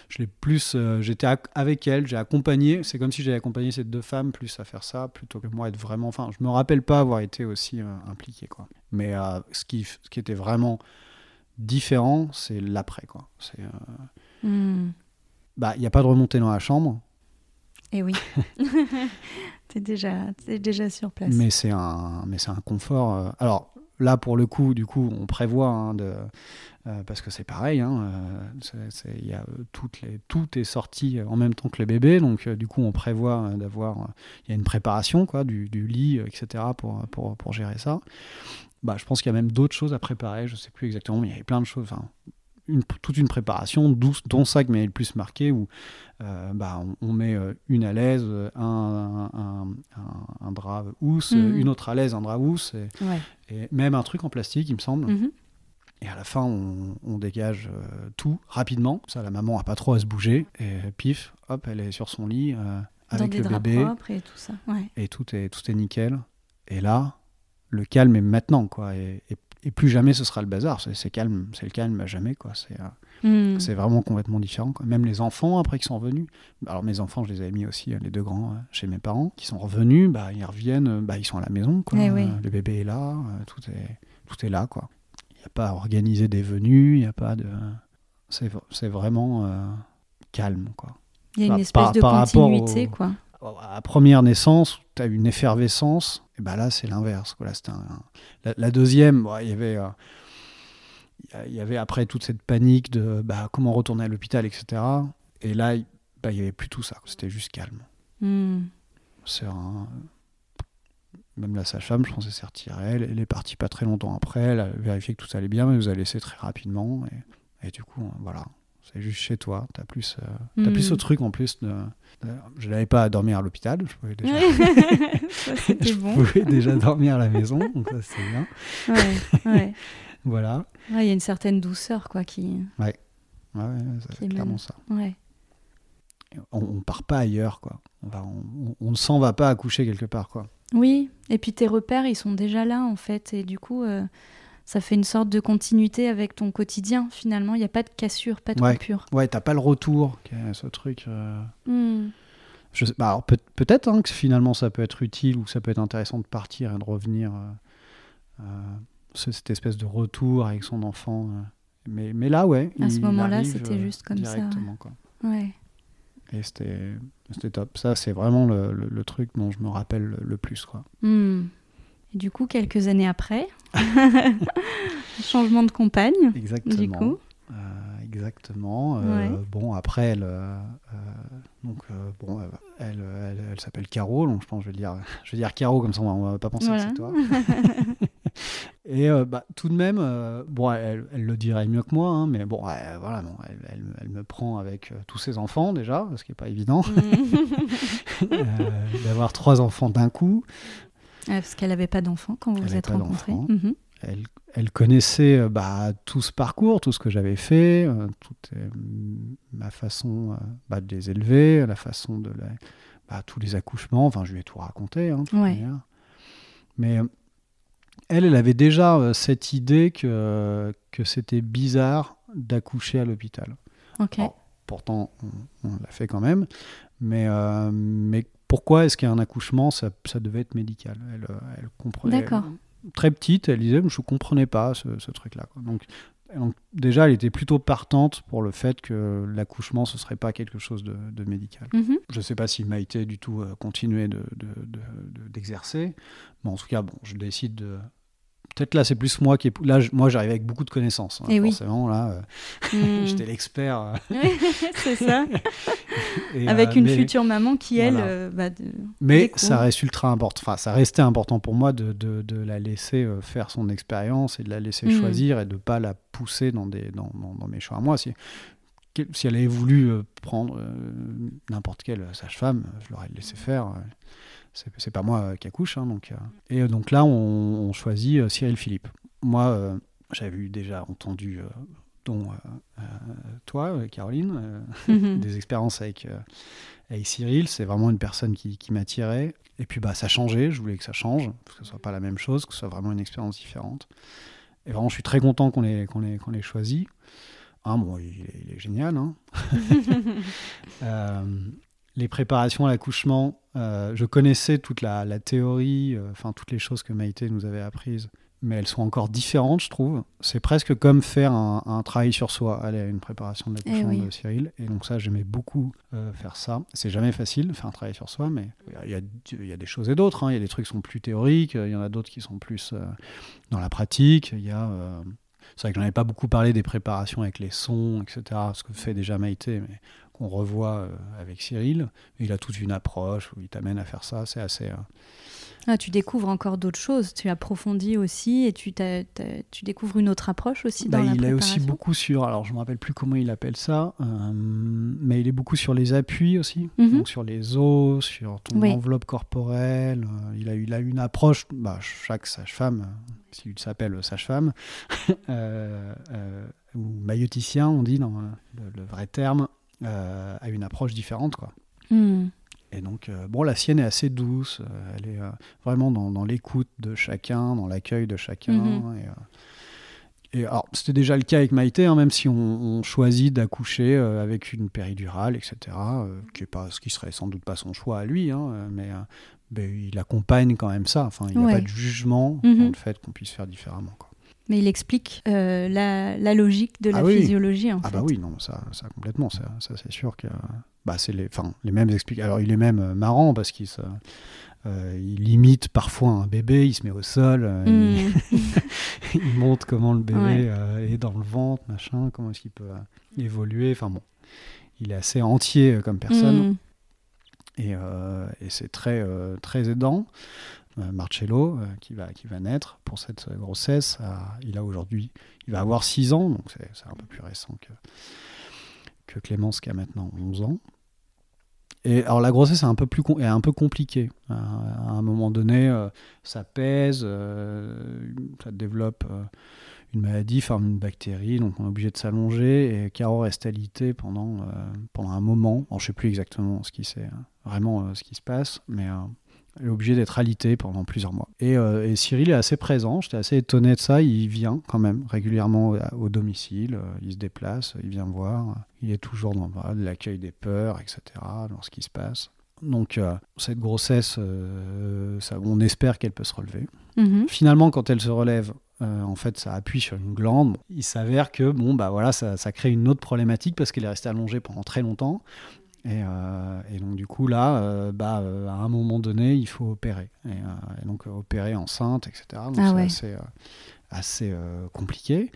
je l'ai plus. Euh, j'étais avec elle, j'ai accompagné. C'est comme si j'avais accompagné ces deux femmes plus à faire ça, plutôt que moi être vraiment. Enfin, je me rappelle pas avoir été aussi impliqué, quoi. Mais ce qui, ce qui était vraiment différent, c'est l'après. quoi. C'est. Euh, hmm. Bah, il n'y a pas de remontée dans la chambre. Et eh oui. tu es déjà, es déjà sur place. Mais c'est un, mais c'est un confort. Euh, alors là, pour le coup, du coup, on prévoit hein, de, euh, parce que c'est pareil. Hein, y a toutes les, tout est sorti en même temps que le bébé, donc du coup, on prévoit d'avoir. Il y a une préparation quoi, du, du lit, etc. pour, pour, pour gérer ça bah, je pense qu'il y a même d'autres choses à préparer, je ne sais plus exactement, mais il y avait plein de choses. Une, toute une préparation, dont ça qui m'avait le plus marqué, où euh, bah, on, met euh, une à l'aise, un, un, un, drap housse, mhm. une autre à l'aise, un drap housse, et, même un truc en plastique, il me semble. Mhm. Et à la fin, on, dégage euh, tout rapidement. Ça, la maman n'a pas trop à se bouger. Et pif, hop, elle est sur son lit avec le bébé. et tout ça. Et tout est, tout est nickel. Et là, le calme est maintenant, quoi. Et, plus jamais ce sera le bazar. C'est calme, c'est le calme à jamais, quoi. C'est euh, hmm. vraiment complètement différent. Quoi. Même les enfants, après, qui sont revenus. Alors, mes enfants, je les avais mis aussi, euh, les deux grands, euh, chez mes parents, qui sont revenus, bah, ils reviennent, bah, ils sont à la maison, quoi. Eh le bébé est là, tout est, tout est là, quoi. Il n'y a pas à organiser des venues, il n'y a pas de. C'est vraiment calme, quoi. Il y a une bah, espèce de continuité, quoi à première naissance, tu as une effervescence, et ben là, c'est l'inverse. la, deuxième, il y avait. Euh, il y avait après toute cette panique de bah, comment retourner à l'hôpital, etc. Et là, bah, il n'y avait plus tout ça. C'était juste calme. Hmm. Même la sage-femme, je pense, s'est retirée. Elle, est partie pas très longtemps après. Elle a vérifié que tout allait bien, mais elle nous a laissé très rapidement. Et, et du coup, voilà, c'est juste chez toi. Tu as plus, euh, as plus ce hmm. truc en plus. De, je n'avais pas à dormir à l'hôpital. Je pouvais déjà, je pouvais déjà dormir à la maison. Donc ça, c'est bien. Ouais, ouais. voilà. Il y a une certaine douceur quoi, qui. Ouais, ouais, c'est clairement ça. Ouais. On, ne part pas ailleurs. quoi. On, on, ne s'en va pas accoucher quelque part. quoi. Oui, et puis tes repères, ils sont déjà là en fait. Et du coup. Euh, ça fait une sorte de continuité avec ton quotidien finalement. Il n'y a pas de cassure, pas de coupure. Ouais, t'as pas le retour, ce truc. Euh. Hmm. Je sais, bah, peut, être hein, que finalement ça peut être utile ou ça peut être intéressant de partir et de revenir. Euh, euh, cette espèce de retour avec son enfant. mais, mais là, ouais. À ce moment-là, c'était juste comme ça. Quoi. Ouais. Et c'était top. Ça, c'est vraiment le, le, truc dont je me rappelle le, plus. Quoi. Hmm. Et du coup, quelques années après, changement de compagne. Exactement. Du coup. Euh, exactement. Euh, bon, après, elle, euh, donc, bon, elle, elle, s'appelle Caro, donc je pense que je vais dire, je vais dire Caro, comme ça on va, va pas penser que c'est toi. Et bah, tout de même, bon, elle, elle, le dirait mieux que moi, hein, mais bon, voilà, bon, elle, elle, me prend avec tous ses enfants déjà, ce qui n'est pas évident. Mm. D'avoir trois enfants d'un coup parce qu'elle n'avait pas d'enfant quand vous vous êtes rencontrés. Mhm. Elle, elle, connaissait euh, bah, tout ce parcours, tout ce que j'avais fait, euh, toute euh, ma façon bah, de les élever, la façon de bah, tous les accouchements. Enfin, je lui ai tout raconté. Hein, Mais elle, elle avait déjà cette idée que, que c'était bizarre d'accoucher à l'hôpital. pourtant, on, l'a fait quand même. Mais, mais pourquoi est-ce qu'un accouchement, ça, ça, devait être médical? Elle, euh, elle comprenait. D'accord. Très petite, elle disait, je ne comprenais pas ce, ce truc-là. Donc, donc, déjà, elle était plutôt partante pour le fait que l'accouchement, ce serait pas quelque chose de, de médical. Mhm. Je ne sais pas si Maïté, du tout, euh, continuait d'exercer. De, de, mais en tout cas, bon, je décide de, Peut-être là, c'est plus moi qui. Là, moi, j'arrivais avec beaucoup de connaissances. Hein, forcément, là, euh, hmm. j'étais l'expert. Euh. c'est ça. avec euh, une future maman qui, elle. Bah, mais ça reste ultra important. Enfin, ça restait important pour moi de, de, de la laisser faire son expérience et de la laisser hmm. choisir et de ne pas la pousser dans, des, dans, dans, mes choix à moi. Si, si elle avait voulu prendre n'importe quelle sage-femme, je l'aurais laissé faire c'est pas moi qui accouche. Hein, donc, euh. et euh, donc là, on, choisit euh, Cyril Philippe. Moi, j'avais déjà entendu dont toi, Caroline, mhm. des expériences avec, avec Cyril. C'est vraiment une personne qui, qui m'attirait. Et puis bah, ça changé, je voulais que ça change, que ce ne soit pas la même chose, que ce soit vraiment une expérience différente. Et vraiment, je suis très content qu'on l'ait qu'on qu'on ait choisi. Ah, bon, il, est, génial. Hein les préparations à l'accouchement, euh, je connaissais toute la, théorie, euh, enfin toutes les choses que Maïté nous avait apprises, mais elles sont encore différentes, je trouve. C'est presque comme faire un, travail sur soi, aller à une préparation de l'accouchement eh de Cyril. Et donc ça, j'aimais beaucoup euh, faire ça. C'est jamais facile, faire un travail sur soi, mais il y a, des choses et d'autres. Hein. Il y a des trucs qui sont plus théoriques, il y en a d'autres qui sont plus dans la pratique. Il y a... c'est vrai que j'en avais pas beaucoup parlé des préparations avec les sons, etc., ce que fait déjà Maïté, mais qu'on revoit euh, avec Cyril. Il a toute une approche où il t'amène à faire ça. C'est assez. Euh, ah, tu découvres encore d'autres choses, tu approfondis aussi et tu, tu découvres une autre approche aussi dans bah, la Il est aussi beaucoup sur, alors je ne me rappelle plus comment il appelle ça, euh, mais il est beaucoup sur les appuis aussi, mhm. donc sur les os, sur ton enveloppe corporelle. il, a, il a une approche, bah, chaque sage-femme, s'il s'appelle sage-femme, ou mailloticien, on dit dans le vrai terme, euh, a une approche différente. Quoi. Hmm. Et donc, euh, bon, la sienne est assez douce, euh, elle est vraiment dans, dans l'écoute de chacun, dans l'accueil de chacun. Mhm. Et, alors, c'était déjà le cas avec Maïté, hein, même si on, choisit d'accoucher avec une péridurale, etc., qui est pas, ce qui serait sans doute pas son choix à lui, hein, mais, ben, il accompagne quand même ça. Enfin, il n'y a pas de jugement dans le fait qu'on puisse faire différemment. Quoi. Mais il explique euh, la, logique de la ah physiologie. En ah bah oui, non, ça, ça complètement, ça, ça c'est sûr que bah, c'est les, les mêmes explications. Alors il est même euh, marrant parce qu'il euh, il imite parfois un bébé, il se met au sol, hmm. il, montre comment le bébé est dans le ventre, machin, comment est-ce qu'il peut évoluer. Enfin bon, il est assez entier comme personne. Hmm. Et, et c'est très, très aidant. Euh, Marcello, euh, qui, va, qui va naître pour cette grossesse. il a aujourd'hui, il va avoir 6 ans, donc c'est un peu plus récent que, que Clémence qui a maintenant 11 ans. Alors la grossesse est un peu plus un peu compliquée. Euh, à un moment donné, ça pèse, ça développe une maladie, forme une bactérie, donc on est obligé de s'allonger et Caro reste alité pendant pendant un moment. je ne sais plus exactement ce qui c'est vraiment ce qui se passe, mais elle est obligée d'être alitée pendant plusieurs mois. Euh, et, Cyril est assez présent, j'étais assez étonné de ça, il vient quand même régulièrement au, domicile, euh, il se déplace, il vient voir, il est toujours dans l'accueil des peurs, etc., dans ce qui se passe. Donc euh, cette grossesse, ça, on espère qu'elle peut se relever. Mm-hmm. Finalement, quand elle se relève, en fait, ça appuie sur une glande. Il s'avère que bon, bah voilà, ça, ça, crée une autre problématique parce qu'elle est restée allongée pendant très longtemps. Euh, et, donc du coup là, euh, bah, euh, à un moment donné, il faut opérer. Et, donc opérer enceinte, etc. Donc ah c'est assez, assez compliqué.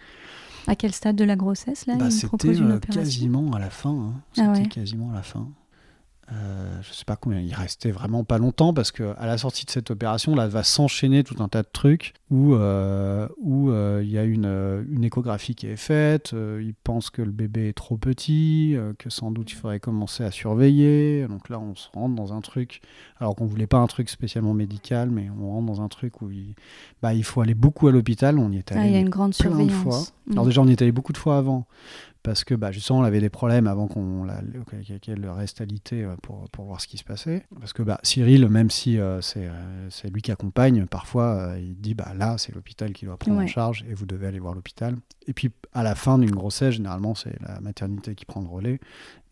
À quel stade de la grossesse là bah, C'était quasiment à la fin. Hein. Ah c'était quasiment à la fin. Euh, je sais pas combien, il restait vraiment pas longtemps parce que à la sortie de cette opération, là, va s'enchaîner tout un tas de trucs où euh, où euh, il y a une, une, échographie qui est faite. ils pensent que le bébé est trop petit, que sans doute il faudrait commencer à surveiller. Donc là, on se rentre dans un truc, alors qu'on voulait pas un truc spécialement médical, mais on rentre dans un truc où il, bah, il faut aller beaucoup à l'hôpital. On y est allé ah, il y a une grande surveillance. fois. Alors mm. déjà, on y est allé beaucoup de fois avant parce que bah, justement on avait des problèmes avant qu'on qu'elle reste alité euh, pour, pour, voir ce qui se passait. Parce que bah, Cyril, même si euh, euh, c'est lui qui accompagne, parfois il dit bah, là c'est l'hôpital qui doit prendre en charge et vous devez aller voir l'hôpital. Et puis à la fin d'une grossesse, généralement c'est la maternité qui prend le relais.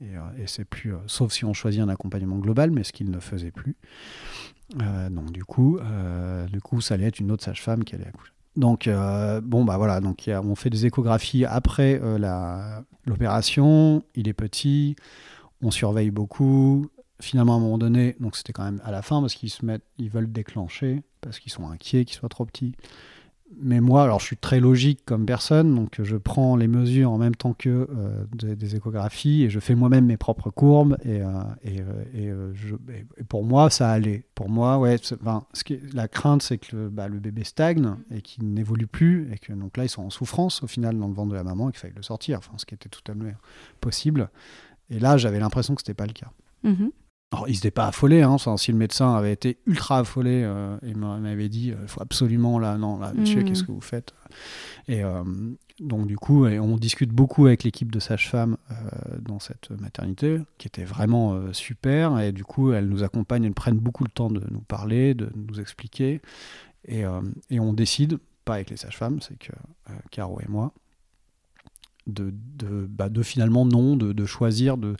Et, et c'est plus, sauf si on choisit un accompagnement global, mais ce qu'il ne faisait plus. donc du coup, du coup, ça allait être une autre sage-femme qui allait accoucher. Donc, euh, bon, bah voilà, donc on fait des échographies après euh, l'opération. Il est petit, on surveille beaucoup. Finalement, à un moment donné, donc c'était quand même à la fin parce qu'ils se mettent, ils veulent déclencher parce qu'ils sont inquiets qu'il soit trop petit mais moi, alors je suis très logique comme personne, donc je prends les mesures en même temps que euh, des, échographies et je fais moi-même mes propres courbes et, euh, euh, et, pour moi ça allait. Pour moi, ouais, enfin, ce qui la crainte c'est que le, bah, le, bébé stagne et qu'il n'évolue plus et que donc là ils sont en souffrance au final dans le ventre de la maman et qu'il fallait le sortir, enfin ce qui était tout à fait possible. Et là j'avais l'impression que c'était pas le cas. Mm-hmm. Alors, il s'était pas affolé, hein, si le médecin avait été ultra affolé euh, et m'avait dit il euh, faut absolument là, non, là, monsieur, mm. qu'est-ce que vous faites? Et donc du coup, on discute beaucoup avec l'équipe de sages-femmes dans cette maternité, qui était vraiment super. Et du coup, elles nous accompagnent, elles prennent beaucoup le temps de nous parler, de nous expliquer. Et, et on décide, pas avec les sages-femmes, c'est que Caro et moi, de, de, bah, de, finalement non, de, de, choisir de,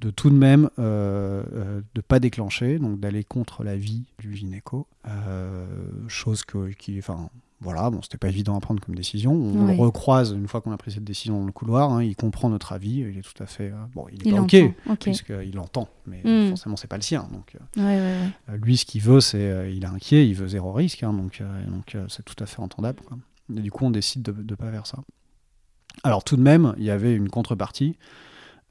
de tout de même euh, euh, de pas déclencher, donc d'aller contre la vie du gynéco, euh, chose que, qui, enfin, voilà, bon, c'était pas évident à prendre comme décision. On le recroise une fois qu'on a pris cette décision dans le couloir. Hein, il comprend notre avis. Il est tout à fait. bon, il est pas OK, puisqu'il entend, mais hmm. forcément, c'est pas le sien. Donc, lui, ce qu'il veut, c'est. il est inquiet, il veut zéro risque. Hein, donc, donc c'est tout à fait entendable. Et du coup, on décide de ne pas faire ça. Alors tout de même, il y avait une contrepartie.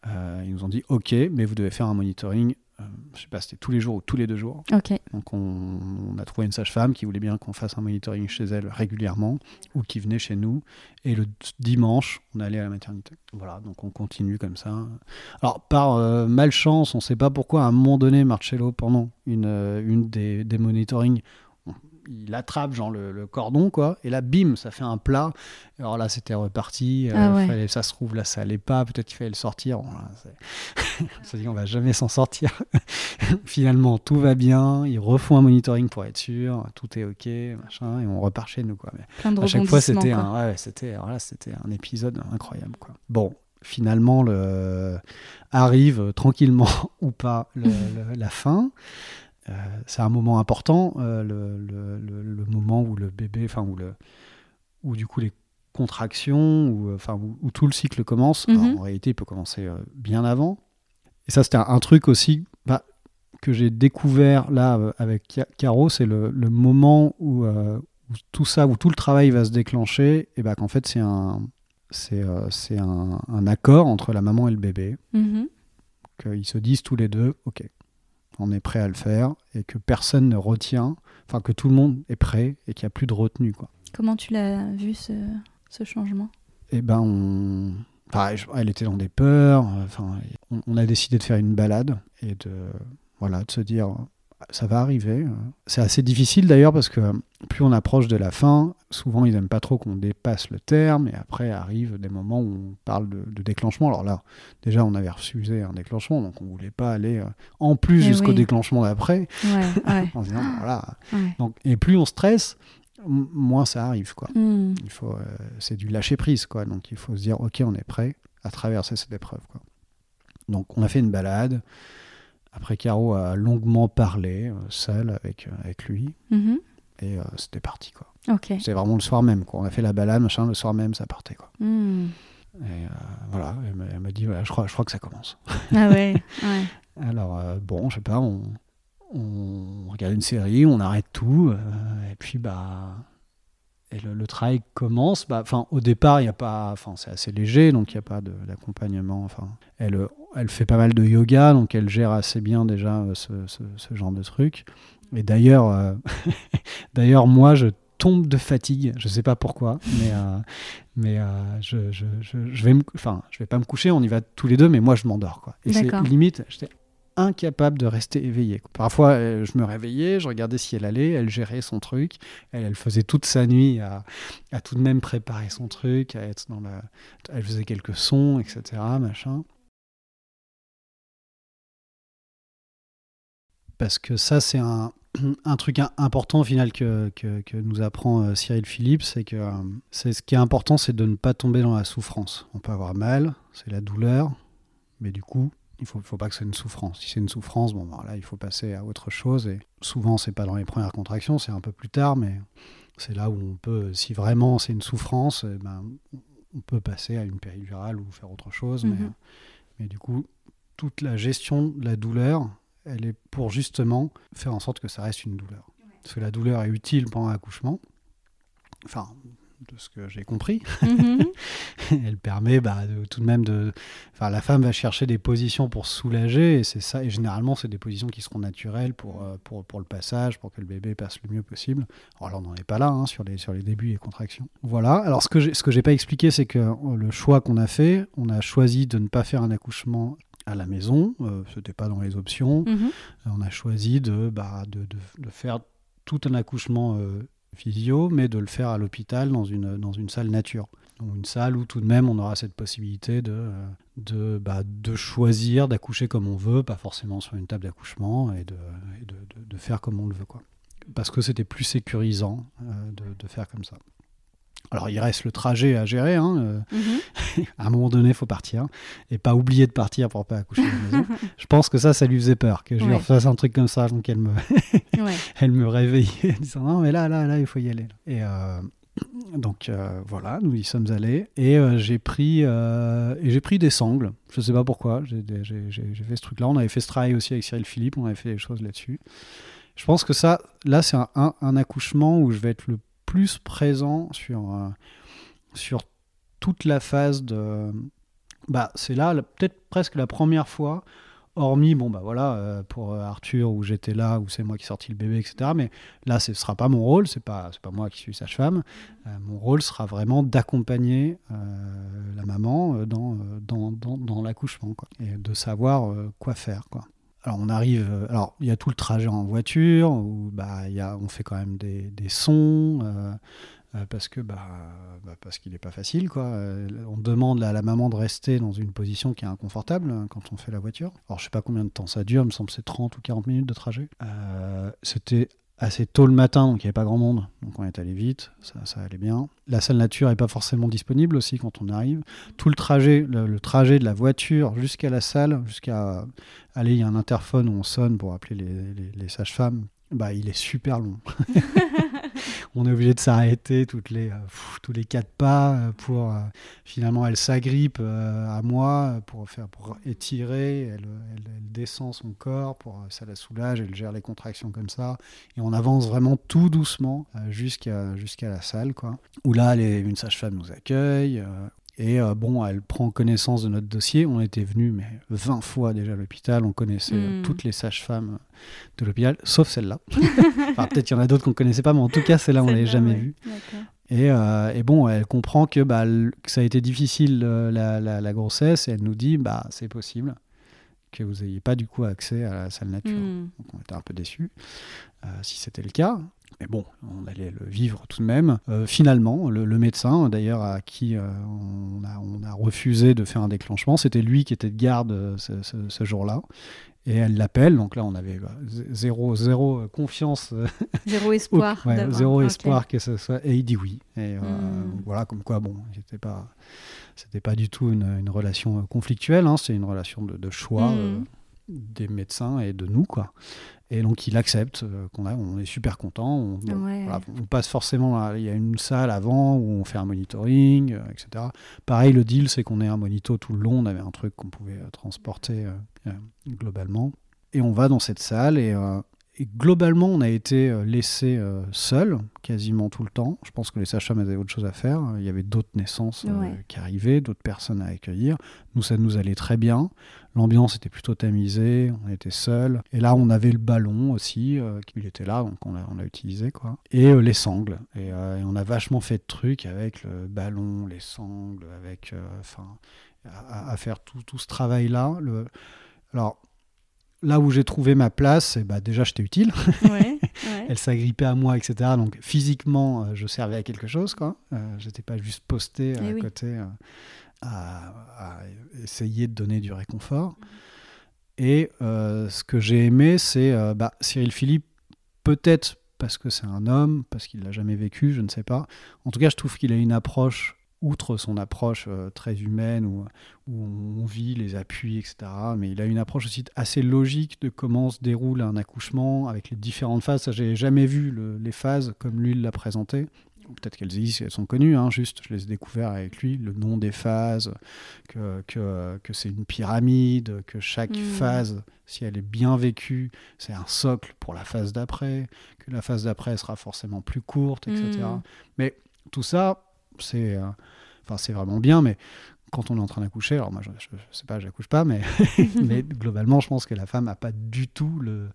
Euh, ils nous ont dit OK, mais vous devez faire un monitoring. Euh, je sais pas, c'était tous les jours ou tous les deux jours. Donc on, a trouvé une sage-femme qui voulait bien qu'on fasse un monitoring chez elle régulièrement ou qui venait chez nous. Et le dimanche, on allait à la maternité. Voilà, donc on continue comme ça. Alors par euh, malchance, on ne sait pas pourquoi à un moment donné, Marcello, pendant une, une des, des monitorings, il attrape genre le, cordon quoi. Et là bim ça fait un plat. Alors là c'était reparti. Euh, ah ça se trouve là ça allait pas. Peut-être qu'il fallait le sortir. On, s'est dit on va jamais s'en sortir. Finalement tout va bien. Ils refont un monitoring pour être sûr. Tout est ok machin. Et on repart chez nous quoi. Mais à chaque fois c'était un ouais, c'était c'était un épisode incroyable quoi. Bon finalement le arrive tranquillement ou pas la fin c'est un moment important, euh, le, moment où le bébé, enfin où le, où du coup les contractions, où, enfin où, tout le cycle commence. Mhm. en réalité, il peut commencer euh, bien avant. Et ça, c'était un, truc aussi bah, que j'ai découvert là avec Caro, c'est le, moment où, tout ça, où tout le travail va se déclencher, et bah qu'en fait c'est un, c'est, c'est un, accord entre la maman et le bébé. Mhm. Qu'ils se disent tous les deux, ok, on est prêt à le faire et que personne ne retient, enfin que tout le monde est prêt et qu'il n'y a plus de retenue. Quoi. Comment tu l'as vu ce, changement? Eh ben, on... elle était dans des peurs. Enfin, on, a décidé de faire une balade et de, voilà, de se dire ça va arriver. C'est assez difficile d'ailleurs parce que plus on approche de la fin, souvent ils n'aiment pas trop qu'on dépasse le terme et après arrivent des moments où on parle de, déclenchement. Alors là, déjà on avait refusé un déclenchement, donc on voulait pas aller euh, en plus eh jusqu'au déclenchement d'après. en disant voilà. Donc, et plus on stresse, moins ça arrive quoi. Hmm. Il faut, euh, c'est du lâcher prise quoi. Donc il faut se dire ok on est prêt à traverser cette épreuve quoi. Donc on a fait une balade. Après, Caro a longuement parlé, euh, seul avec, euh, avec lui. Mhm. Et euh, c'était parti, quoi. C'est vraiment le soir même, quoi. On a fait la balade, machin, le soir même, ça partait, quoi. Hmm. Et voilà, elle m'a dit, je, crois, je crois que ça commence. Ah ouais, Alors, bon, je sais pas, on, on, regarde une série, on arrête tout, et puis, bah, et le, travail commence. Bah, enfin, au départ, il y a pas, enfin, c'est assez léger, donc il n'y a pas d'accompagnement. Enfin, elle, elle fait pas mal de yoga, donc elle gère assez bien déjà euh, ce, ce, genre de truc. Et d'ailleurs, euh, d'ailleurs, moi, je tombe de fatigue. Je sais pas pourquoi, mais euh, mais je, je, je, je, vais, enfin, je vais pas me coucher. On y va tous les deux, mais moi, je m'endors quoi. Et c'est limite, j'étais incapable de rester éveillé. Parfois, euh, je me réveillais, je regardais si elle allait, elle gérait son truc, elle, faisait toute sa nuit à, tout de même préparer son truc, à être dans la... elle faisait quelques sons, etc. Machin. Parce que ça, c'est un, truc important au final que nous apprend euh, Cyril Philippe, c'est que euh, c'est ce qui est important, c'est de ne pas tomber dans la souffrance. On peut avoir mal, c'est la douleur, mais du coup, il faut, faut pas que c'est une souffrance. Si c'est une souffrance, bon, ben là, il faut passer à autre chose. Et souvent, c'est pas dans les premières contractions, c'est un peu plus tard, mais c'est là où on peut, si vraiment c'est une souffrance, eh ben, on peut passer à une péridurale ou faire autre chose. mais, mhm. mais du coup, toute la gestion de la douleur, elle est pour justement faire en sorte que ça reste une douleur. Parce que la douleur est utile pendant l'accouchement. Enfin, de ce que j'ai compris. Mhm. elle permet bah, tout de même de. Enfin, la femme va chercher des positions pour soulager, et c'est ça. Et généralement, c'est des positions qui seront naturelles pour, euh, pour, pour, le passage, pour que le bébé passe le mieux possible. Alors là, on n'en est pas là hein, sur, les, sur les débuts et contractions. Voilà. Alors, ce que que j'ai pas expliqué, c'est que euh, le choix qu'on a fait, on a choisi de ne pas faire un accouchement à la maison, euh, ce n'était pas dans les options. Mhm. On a choisi de, bah, de, de, faire tout un accouchement physio, mais de le faire à l'hôpital dans une, dans une salle nature. Donc une salle où tout de même on aura cette possibilité de, de, bah, de choisir d'accoucher comme on veut, pas forcément sur une table d'accouchement, et, de, de, de, faire comme on le veut. Quoi. Parce que c'était plus sécurisant de, faire comme ça. Alors il reste le trajet à gérer. Hein, euh, mhm. à un moment donné, il faut partir. Et pas oublier de partir pour pas accoucher à la maison. je pense que ça, ça lui faisait peur, que je lui refasse un truc comme ça. Donc elle me, elle me réveillait en disant non mais là, là, là, il faut y aller. Et euh, donc euh, voilà, nous y sommes allés. Et j'ai pris, et j'ai pris des sangles. Je sais pas pourquoi. J'ai fait ce truc-là. On avait fait ce travail aussi avec Cyril Philippe. On avait fait des choses là-dessus. Je pense que ça, là, c'est un, un accouchement où je vais être le plus présent sur, euh, sur toute la phase de. Bah, c'est là, peut-être presque la première fois, hormis, bon, bah voilà, euh, pour Arthur, où j'étais là, où c'est moi qui sorti le bébé, etc. Mais là, ce ne sera pas mon rôle, c'est pas, pas moi qui suis sage-femme. Euh, mon rôle sera vraiment d'accompagner la maman dans, dans, dans, dans l'accouchement, et de savoir quoi faire, quoi. Alors on arrive, euh, alors il y a tout le trajet en voiture où bah y a, on fait quand même des, des sons euh, euh, parce que bah, bah parce qu'il n'est pas facile quoi. on demande à la maman de rester dans une position qui est inconfortable hein, quand on fait la voiture. Alors je sais pas combien de temps ça dure, il me semble c'est 30 ou 40 minutes de trajet. C'était assez tôt le matin, donc il n'y avait pas grand monde. Donc on est allé vite, ça, allait bien. La salle nature n'est pas forcément disponible aussi quand on arrive. Tout le trajet, le, trajet de la voiture jusqu'à la salle, jusqu'à aller, il y a un interphone où on sonne pour appeler les, les sages-femmes. Bah, il est super long. on est obligé de s'arrêter les, euh, tous les quatre pas euh, pour euh, finalement elle s'agrippe à moi pour faire étirer, elle, descend son corps pour ça la soulage, elle gère les contractions comme ça et on avance vraiment tout doucement jusqu'à la salle quoi. Où là une sage-femme nous accueille, et euh, bon, elle prend connaissance de notre dossier. On était venu mais 20 fois déjà à l'hôpital. On connaissait euh, hmm. toutes les sages-femmes de l'hôpital, sauf celle-là. enfin, peut-être qu'il y en a d'autres qu'on ne connaissait pas, mais en tout cas, celle-là, on ne l'avait jamais vue. Et, euh, et, bon, elle comprend que, bah, que ça a été difficile la, la, grossesse et elle nous dit bah, c'est possible que vous n'ayez pas du coup accès à la salle nature. Hmm. Donc on était un peu déçus si c'était le cas. Mais bon, on allait le vivre tout de même. Euh, finalement, le, médecin, d'ailleurs, à qui euh, on, a, refusé de faire un déclenchement, c'était lui qui était de garde euh, ce, jour-là. Et elle l'appelle, donc là on avait bah, zéro, zéro confiance. Zéro espoir. zéro espoir que ce soit. Et il dit oui. Et hmm. voilà, comme quoi, bon, c'était pas, c'était pas du tout une, relation conflictuelle, hein, c'est une relation de, choix. Hmm. des médecins et de nous quoi et donc il accepte euh, qu'on a, on est super content. On, on, passe forcément, il y a une salle avant où on fait un monitoring, euh, etc. Pareil, le deal, c'est qu'on ait un monito tout le long. On avait un truc qu'on pouvait euh, transporter globalement. Et on va dans cette salle et et globalement, on a été laissé euh, seul quasiment tout le temps. Je pense que les sages-femmes avaient autre chose à faire. Il y avait d'autres naissances qui arrivaient, d'autres personnes à accueillir. Nous, ça nous allait très bien. L'ambiance était plutôt tamisée, on était seul. Et là, on avait le ballon aussi, qui était là, donc on l'a utilisé. quoi. Et les sangles. Et, on a vachement fait de trucs avec le ballon, les sangles, avec. Enfin, à, faire tout, tout ce travail-là. Le... Alors là où j'ai trouvé ma place, bah déjà j'étais utile. Elle s'agrippait à moi, etc. Donc physiquement, euh, je servais à quelque chose. Quoi. Euh, j'étais pas juste posté à eh côté euh, à, essayer de donner du réconfort. Et ce que j'ai aimé, c'est bah, Cyril Philippe, peut-être parce que c'est un homme, parce qu'il l'a jamais vécu, je ne sais pas. En tout cas, je trouve qu'il a une approche outre son approche euh, très humaine où, on vit les appuis, etc. Mais il a une approche aussi assez logique de comment se déroule un accouchement avec les différentes phases. Ça, j'ai jamais vu les phases comme lui l'a présenté. Peut-être qu'elles elles sont connues, hein, juste, je les ai découvertes avec lui, le nom des phases, que, que, que c'est une pyramide, que chaque hmm. phase, si elle est bien vécue, c'est un socle pour la phase d'après, que la phase d'après sera forcément plus courte, etc. Hmm. Mais tout ça, c'est euh, enfin c'est vraiment bien, mais quand on est en train d'accoucher, alors moi je, je, sais pas, j'accouche pas, mais, mais globalement je pense que la femme n'a pas du tout le,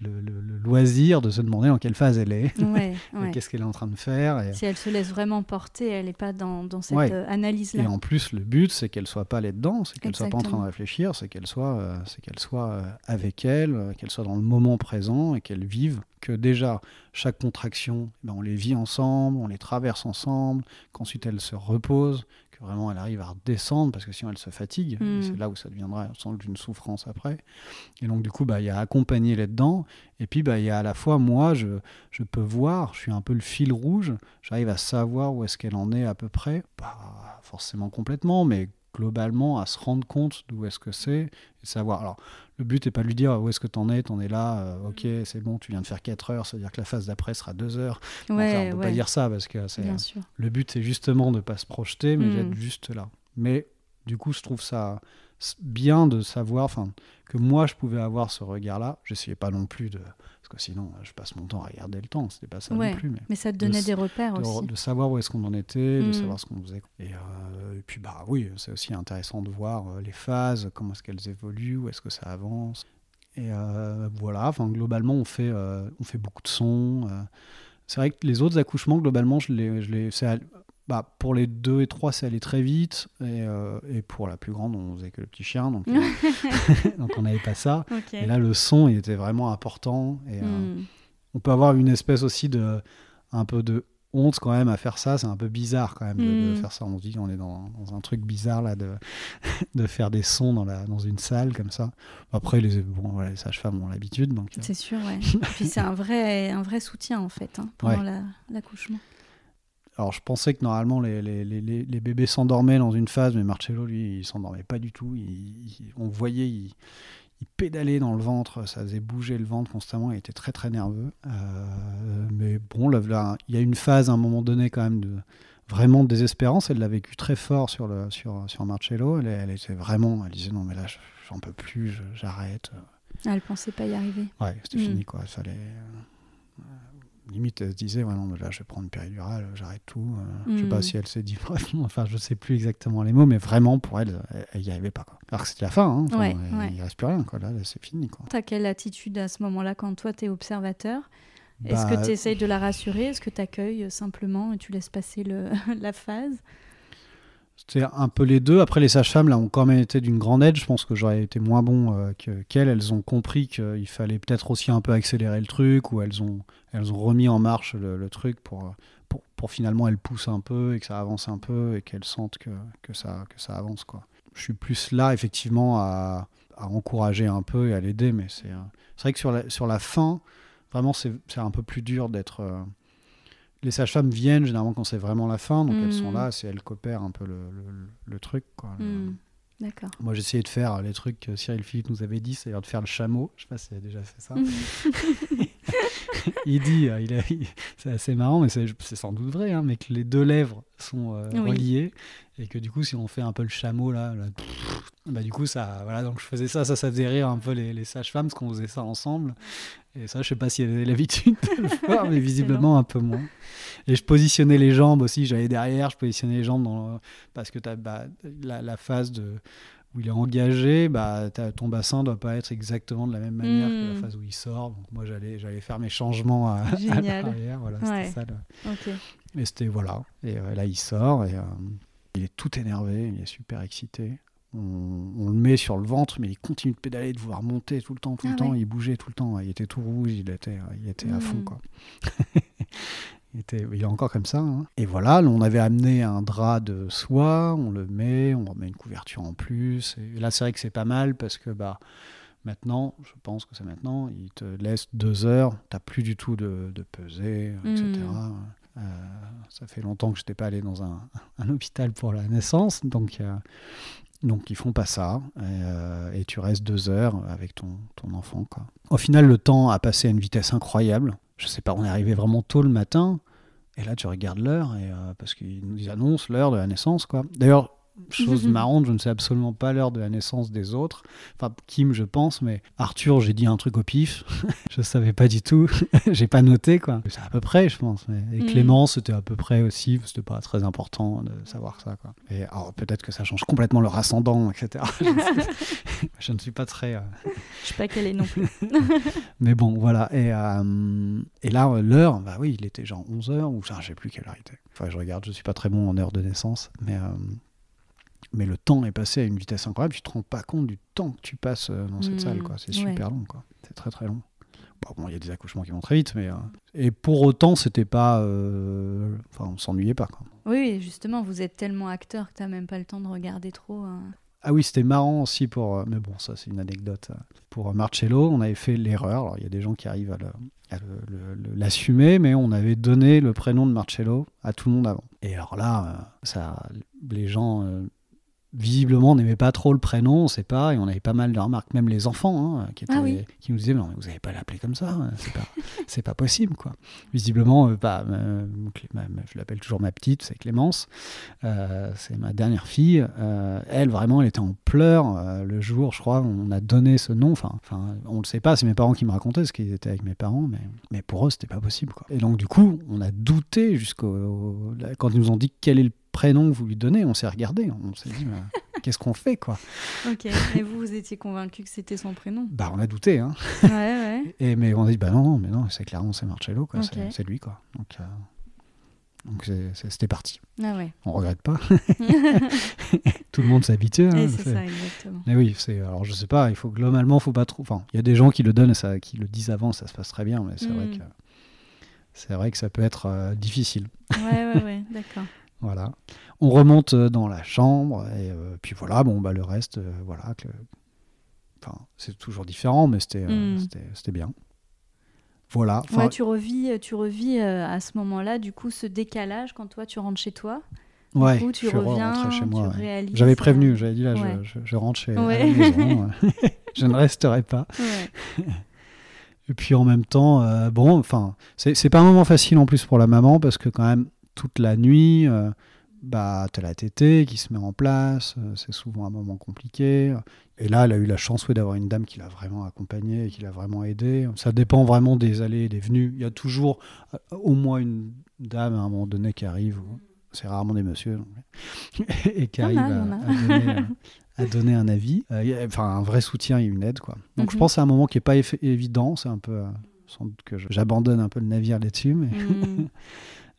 le, loisir de se demander en quelle phase elle est, qu'est-ce qu'elle est en train de faire. Si elle se laisse vraiment porter, elle n'est pas dans, dans cette euh, analyse-là. Et en plus le but c'est qu'elle soit pas là-dedans, c'est qu'elle soit pas en train de réfléchir, c'est qu'elle soit, euh, c'est qu'elle soit avec elle, qu'elle soit dans le moment présent et qu'elle vive que déjà, chaque contraction, ben, on les vit ensemble, on les traverse ensemble, qu'ensuite elles se reposent, que vraiment elle arrive à redescendre, parce que sinon elle se fatigue. Hmm. C'est là où ça deviendra sans doute une souffrance après. Et donc, du coup, bah, il y a accompagner là-dedans. Et puis, bah, il y a à la fois, moi, je, je peux voir, je suis un peu le fil rouge, j'arrive à savoir où est-ce qu'elle en est à peu près. Pas forcément complètement, mais globalement à se rendre compte d'où est-ce que c'est et savoir. Alors, le but n'est pas de lui dire où est-ce que tu en es, tu en es là, euh, ok, c'est bon, tu viens de faire 4 heures, ça veut dire que la phase d'après sera 2 heures. Ouais, on ne peut pas dire ça parce que c'est, le but, c'est justement de ne pas se projeter, mais d'être mm. juste là. Mais du coup, je trouve ça bien de savoir enfin que moi je pouvais avoir ce regard là j'essayais pas non plus de parce que sinon je passe mon temps à regarder le temps. C'était pas ça non plus mais, ça te donnait des repères aussi. de savoir où est-ce qu'on en était de mm. savoir ce qu'on faisait. Et, euh, et, puis bah oui c'est aussi intéressant de voir euh, les phases comment est-ce qu'elles évoluent où est-ce que ça avance. Et euh, voilà enfin globalement on fait on fait beaucoup de sons c'est vrai que les autres accouchements globalement je les, je les bah, pour les deux et trois, c'est allé très vite. Et, euh, et, pour la plus grande, on faisait que le petit chien. Donc, euh, donc on n'avait pas ça. Et là, le son, il était vraiment important. Et euh, hmm. on peut avoir une espèce aussi de. un peu de honte quand même à faire ça. C'est un peu bizarre quand même de, hmm. faire ça. On se dit qu'on est dans, dans, un truc bizarre là de, de faire des sons dans, la, dans une salle comme ça. Après, les, bon, voilà, les sages-femmes ont l'habitude. C'est sûr, ouais. et puis c'est un vrai, un vrai soutien en fait hein, pendant l'accouchement. Alors je pensais que normalement les, les, les, les bébés s'endormaient dans une phase, mais Marcello, lui, il s'endormait pas du tout. Il, on voyait, il, il, pédalait dans le ventre, ça faisait bouger le ventre constamment, il était très très nerveux. Euh, mais bon, là, il y a une phase à un moment donné quand même de vraiment de désespérance. Elle l'a vécu très fort sur, le, sur, sur Marcello. Elle, elle, était vraiment, elle disait non mais là j'en peux plus, j'arrête. Elle pensait pas y arriver. Ouais, c'était fini mm. quoi. Il fallait. Euh, limite, elle se disait, ouais, non, là, je vais prendre une péridurale, j'arrête tout. Euh, Je sais pas mm. si elle s'est dit vraiment, enfin, je sais plus exactement les mots, mais vraiment, pour elle, elle n'y arrivait pas. Quoi. Alors que c'était la fin, hein, il ne reste plus rien, quoi. là, c'est fini. Tu as quelle attitude à ce moment-là quand toi, tu es observateur? Est-ce que bah, tu essayes de la rassurer? Est-ce que tu accueilles simplement et tu laisses passer le, la phase? C'était un peu les deux. Après, les sages-femmes, là, ont quand même été d'une grande aide. Je pense que j'aurais été moins bon euh, qu'elles. elles ont compris qu'il fallait peut-être aussi un peu accélérer le truc, ou elles ont, elles ont remis en marche le, truc pour, pour, pour, finalement elles poussent un peu et que ça avance un peu et qu'elles sentent que, que, ça, que ça avance. Quoi. Je suis plus là, effectivement, à, à encourager un peu et à l'aider, mais c'est vrai que sur la, sur la fin, vraiment, c'est un peu plus dur d'être. Euh, les sages-femmes viennent généralement quand c'est vraiment la fin, donc elles sont hmm. là, c'est elles coopèrent un peu le, le, truc. Quoi, hmm. D'accord. Moi, j'essayais de faire les trucs que Cyril Philippe nous avait dit, c'est-à-dire de faire le chameau. Je sais pas si a déjà fait ça. il dit, euh, il c'est assez marrant, mais c'est sans doute vrai, hein, mais que les deux lèvres sont euh, reliées et que du coup, si on fait un peu le chameau là, bah du coup, ça, voilà, donc je faisais ça, ça, ça faisait rire un peu les, les sages-femmes parce qu'on faisait ça ensemble. Et ça, je sais pas s'il y avait l'habitude de le faire, mais visiblement un peu moins. Et je positionnais les jambes aussi, j'allais derrière, je positionnais les jambes dans parce que tu as bah, la, la, phase de où il est engagé, bah, ton bassin doit pas être exactement de la même manière que la hmm. phase où il sort. Donc moi, j'allais, j'allais faire mes changements à, l'arrière. Voilà, c'était ça. Et c'était voilà. Et euh, là, il sort et euh, il est tout énervé, il est super excité. On, le met sur le ventre, mais il continue de pédaler, de vouloir monter tout le temps, tout le ah temps. Il bougeait tout le temps. Il était tout rouge, il était, il était à fond, hmm. quoi. Il, était, il est encore comme ça. Hein. Et voilà, on avait amené un drap de soie, on le met, on remet une couverture en plus. Et là, c'est vrai que c'est pas mal parce que bah, maintenant, je pense que c'est maintenant, il te laisse deux heures, t'as plus du tout de, de pesée, etc. Hmm. Euh, ça fait longtemps que je n'étais pas allé dans un, un, hôpital pour la naissance, donc, euh, donc ils font pas ça. Et, euh, et, tu restes deux heures avec ton, ton enfant. Quoi. Au final, le temps a passé à une vitesse incroyable je sais pas, on est arrivé vraiment tôt le matin. Et là, tu regardes l'heure, et euh, parce qu'ils nous annoncent l'heure de la naissance, quoi. D'ailleurs, Chose marrante, je ne sais absolument pas l'heure de la naissance des autres. Enfin, Kim, je pense, mais Arthur, j'ai dit un truc au pif. je savais pas du tout. j'ai pas noté, quoi. C'est à peu près, je pense. Et mm. Clément, c'était à peu près aussi. C'était pas très important de savoir ça, quoi. Et alors, peut-être que ça change complètement leur ascendant, etc. je ne suis pas très. Euh... Je sais pas quelle est non plus. mais bon, voilà. Et, euh, et là, l'heure, bah oui, il était genre 11h, ou je sais plus quelle heure il était. Enfin, je regarde, je suis pas très bon en heure de naissance, mais. Euh, mais le temps est passé à une vitesse incroyable. Tu te rends pas compte du temps que tu passes euh, dans cette salle. Hmm. C'est super long. C'est très très long. bon, il y a des accouchements qui vont très vite, mais et pour autant, c'était pas, enfin, on s'ennuyait pas. Quoi. Oui, justement, vous êtes tellement acteur que tu n'as même pas le temps de regarder trop. Hein. Ah oui, c'était marrant aussi pour. Mais bon, ça, c'est une anecdote. Pour Marcello, on avait fait l'erreur. Alors, il y a des gens qui arrivent à l'assumer, mais on avait donné le prénom de Marcello à tout le monde avant. Et alors là, ça, les gens visiblement, on n'aimait pas trop le prénom, on sait pas, et on avait pas mal de remarques, même les enfants, hein, qui, ah qui, nous disaient non, vous n'avez pas l'appeler comme ça, hein, c'est pas, pas possible, quoi. Visiblement, euh, bah, euh, je l'appelle toujours ma petite, c'est Clémence, euh, c'est ma dernière fille. elle, vraiment, elle était en pleurs le jour, je crois, on a donné ce nom. Enfin, enfin, on le sait pas, c'est mes parents qui me racontaient, ce qu'ils étaient avec mes parents, mais, mais pour eux, c'était pas possible, quoi. Et donc, du coup, on a douté jusqu'au quand ils nous ont dit quel est le prénom que vous lui donnez, on s'est regardé, on s'est dit, qu'est-ce qu'on fait, quoi? Ok, et vous, vous étiez convaincu que c'était son prénom? Bah, on a douté, hein. Ouais, ouais. Et, mais on a dit, bah non, mais non, c'est clairement, c'est Marcello, quoi, c'est lui, quoi. Donc, euh, donc c'était parti. Ah ouais. On regrette pas. Tout le monde s'habitue. Hein, c'est ça, exactement. Mais oui, c'est alors je sais pas, il faut globalement, faut pas trop. Enfin, il y a des gens qui le donnent, ça, qui le disent avant, ça se passe très bien, mais c'est vrai hmm. que c'est vrai que ça peut être euh, difficile. Ouais, ouais, ouais, d'accord. Voilà. On remonte euh, dans la chambre et euh, puis voilà, bon bah le reste, euh, voilà. Enfin, c'est toujours différent, mais c'était hmm. c'était bien. Voilà. Ouais, tu revis, tu revis à ce moment-là, du coup, ce décalage quand toi tu rentres chez toi. Du ouais, coup, tu reviens, chez moi. J'avais prévenu, j'avais dit là, je, je, rentre chez la maison, je ne resterai pas. Et puis en même temps, bon, enfin, c'est pas un moment facile en plus pour la maman parce que quand même, toute la nuit. Euh, bah, tu as la tétée qui se met en place, euh, c'est souvent un moment compliqué. Et là, elle a eu la chance d'avoir une dame qui l'a vraiment accompagnée et qui l'a vraiment aidée. Ça dépend vraiment des allées et des venues. Il y a toujours euh, au moins une dame à un moment donné qui arrive, c'est rarement des messieurs, et qui arrive à, donner, un avis. enfin, un vrai soutien et une aide. Quoi. Donc je mhm. pense que c'est un moment qui n'est pas évident, c'est un peu... sans doute que j'abandonne un peu le navire là-dessus, mais... Mhm.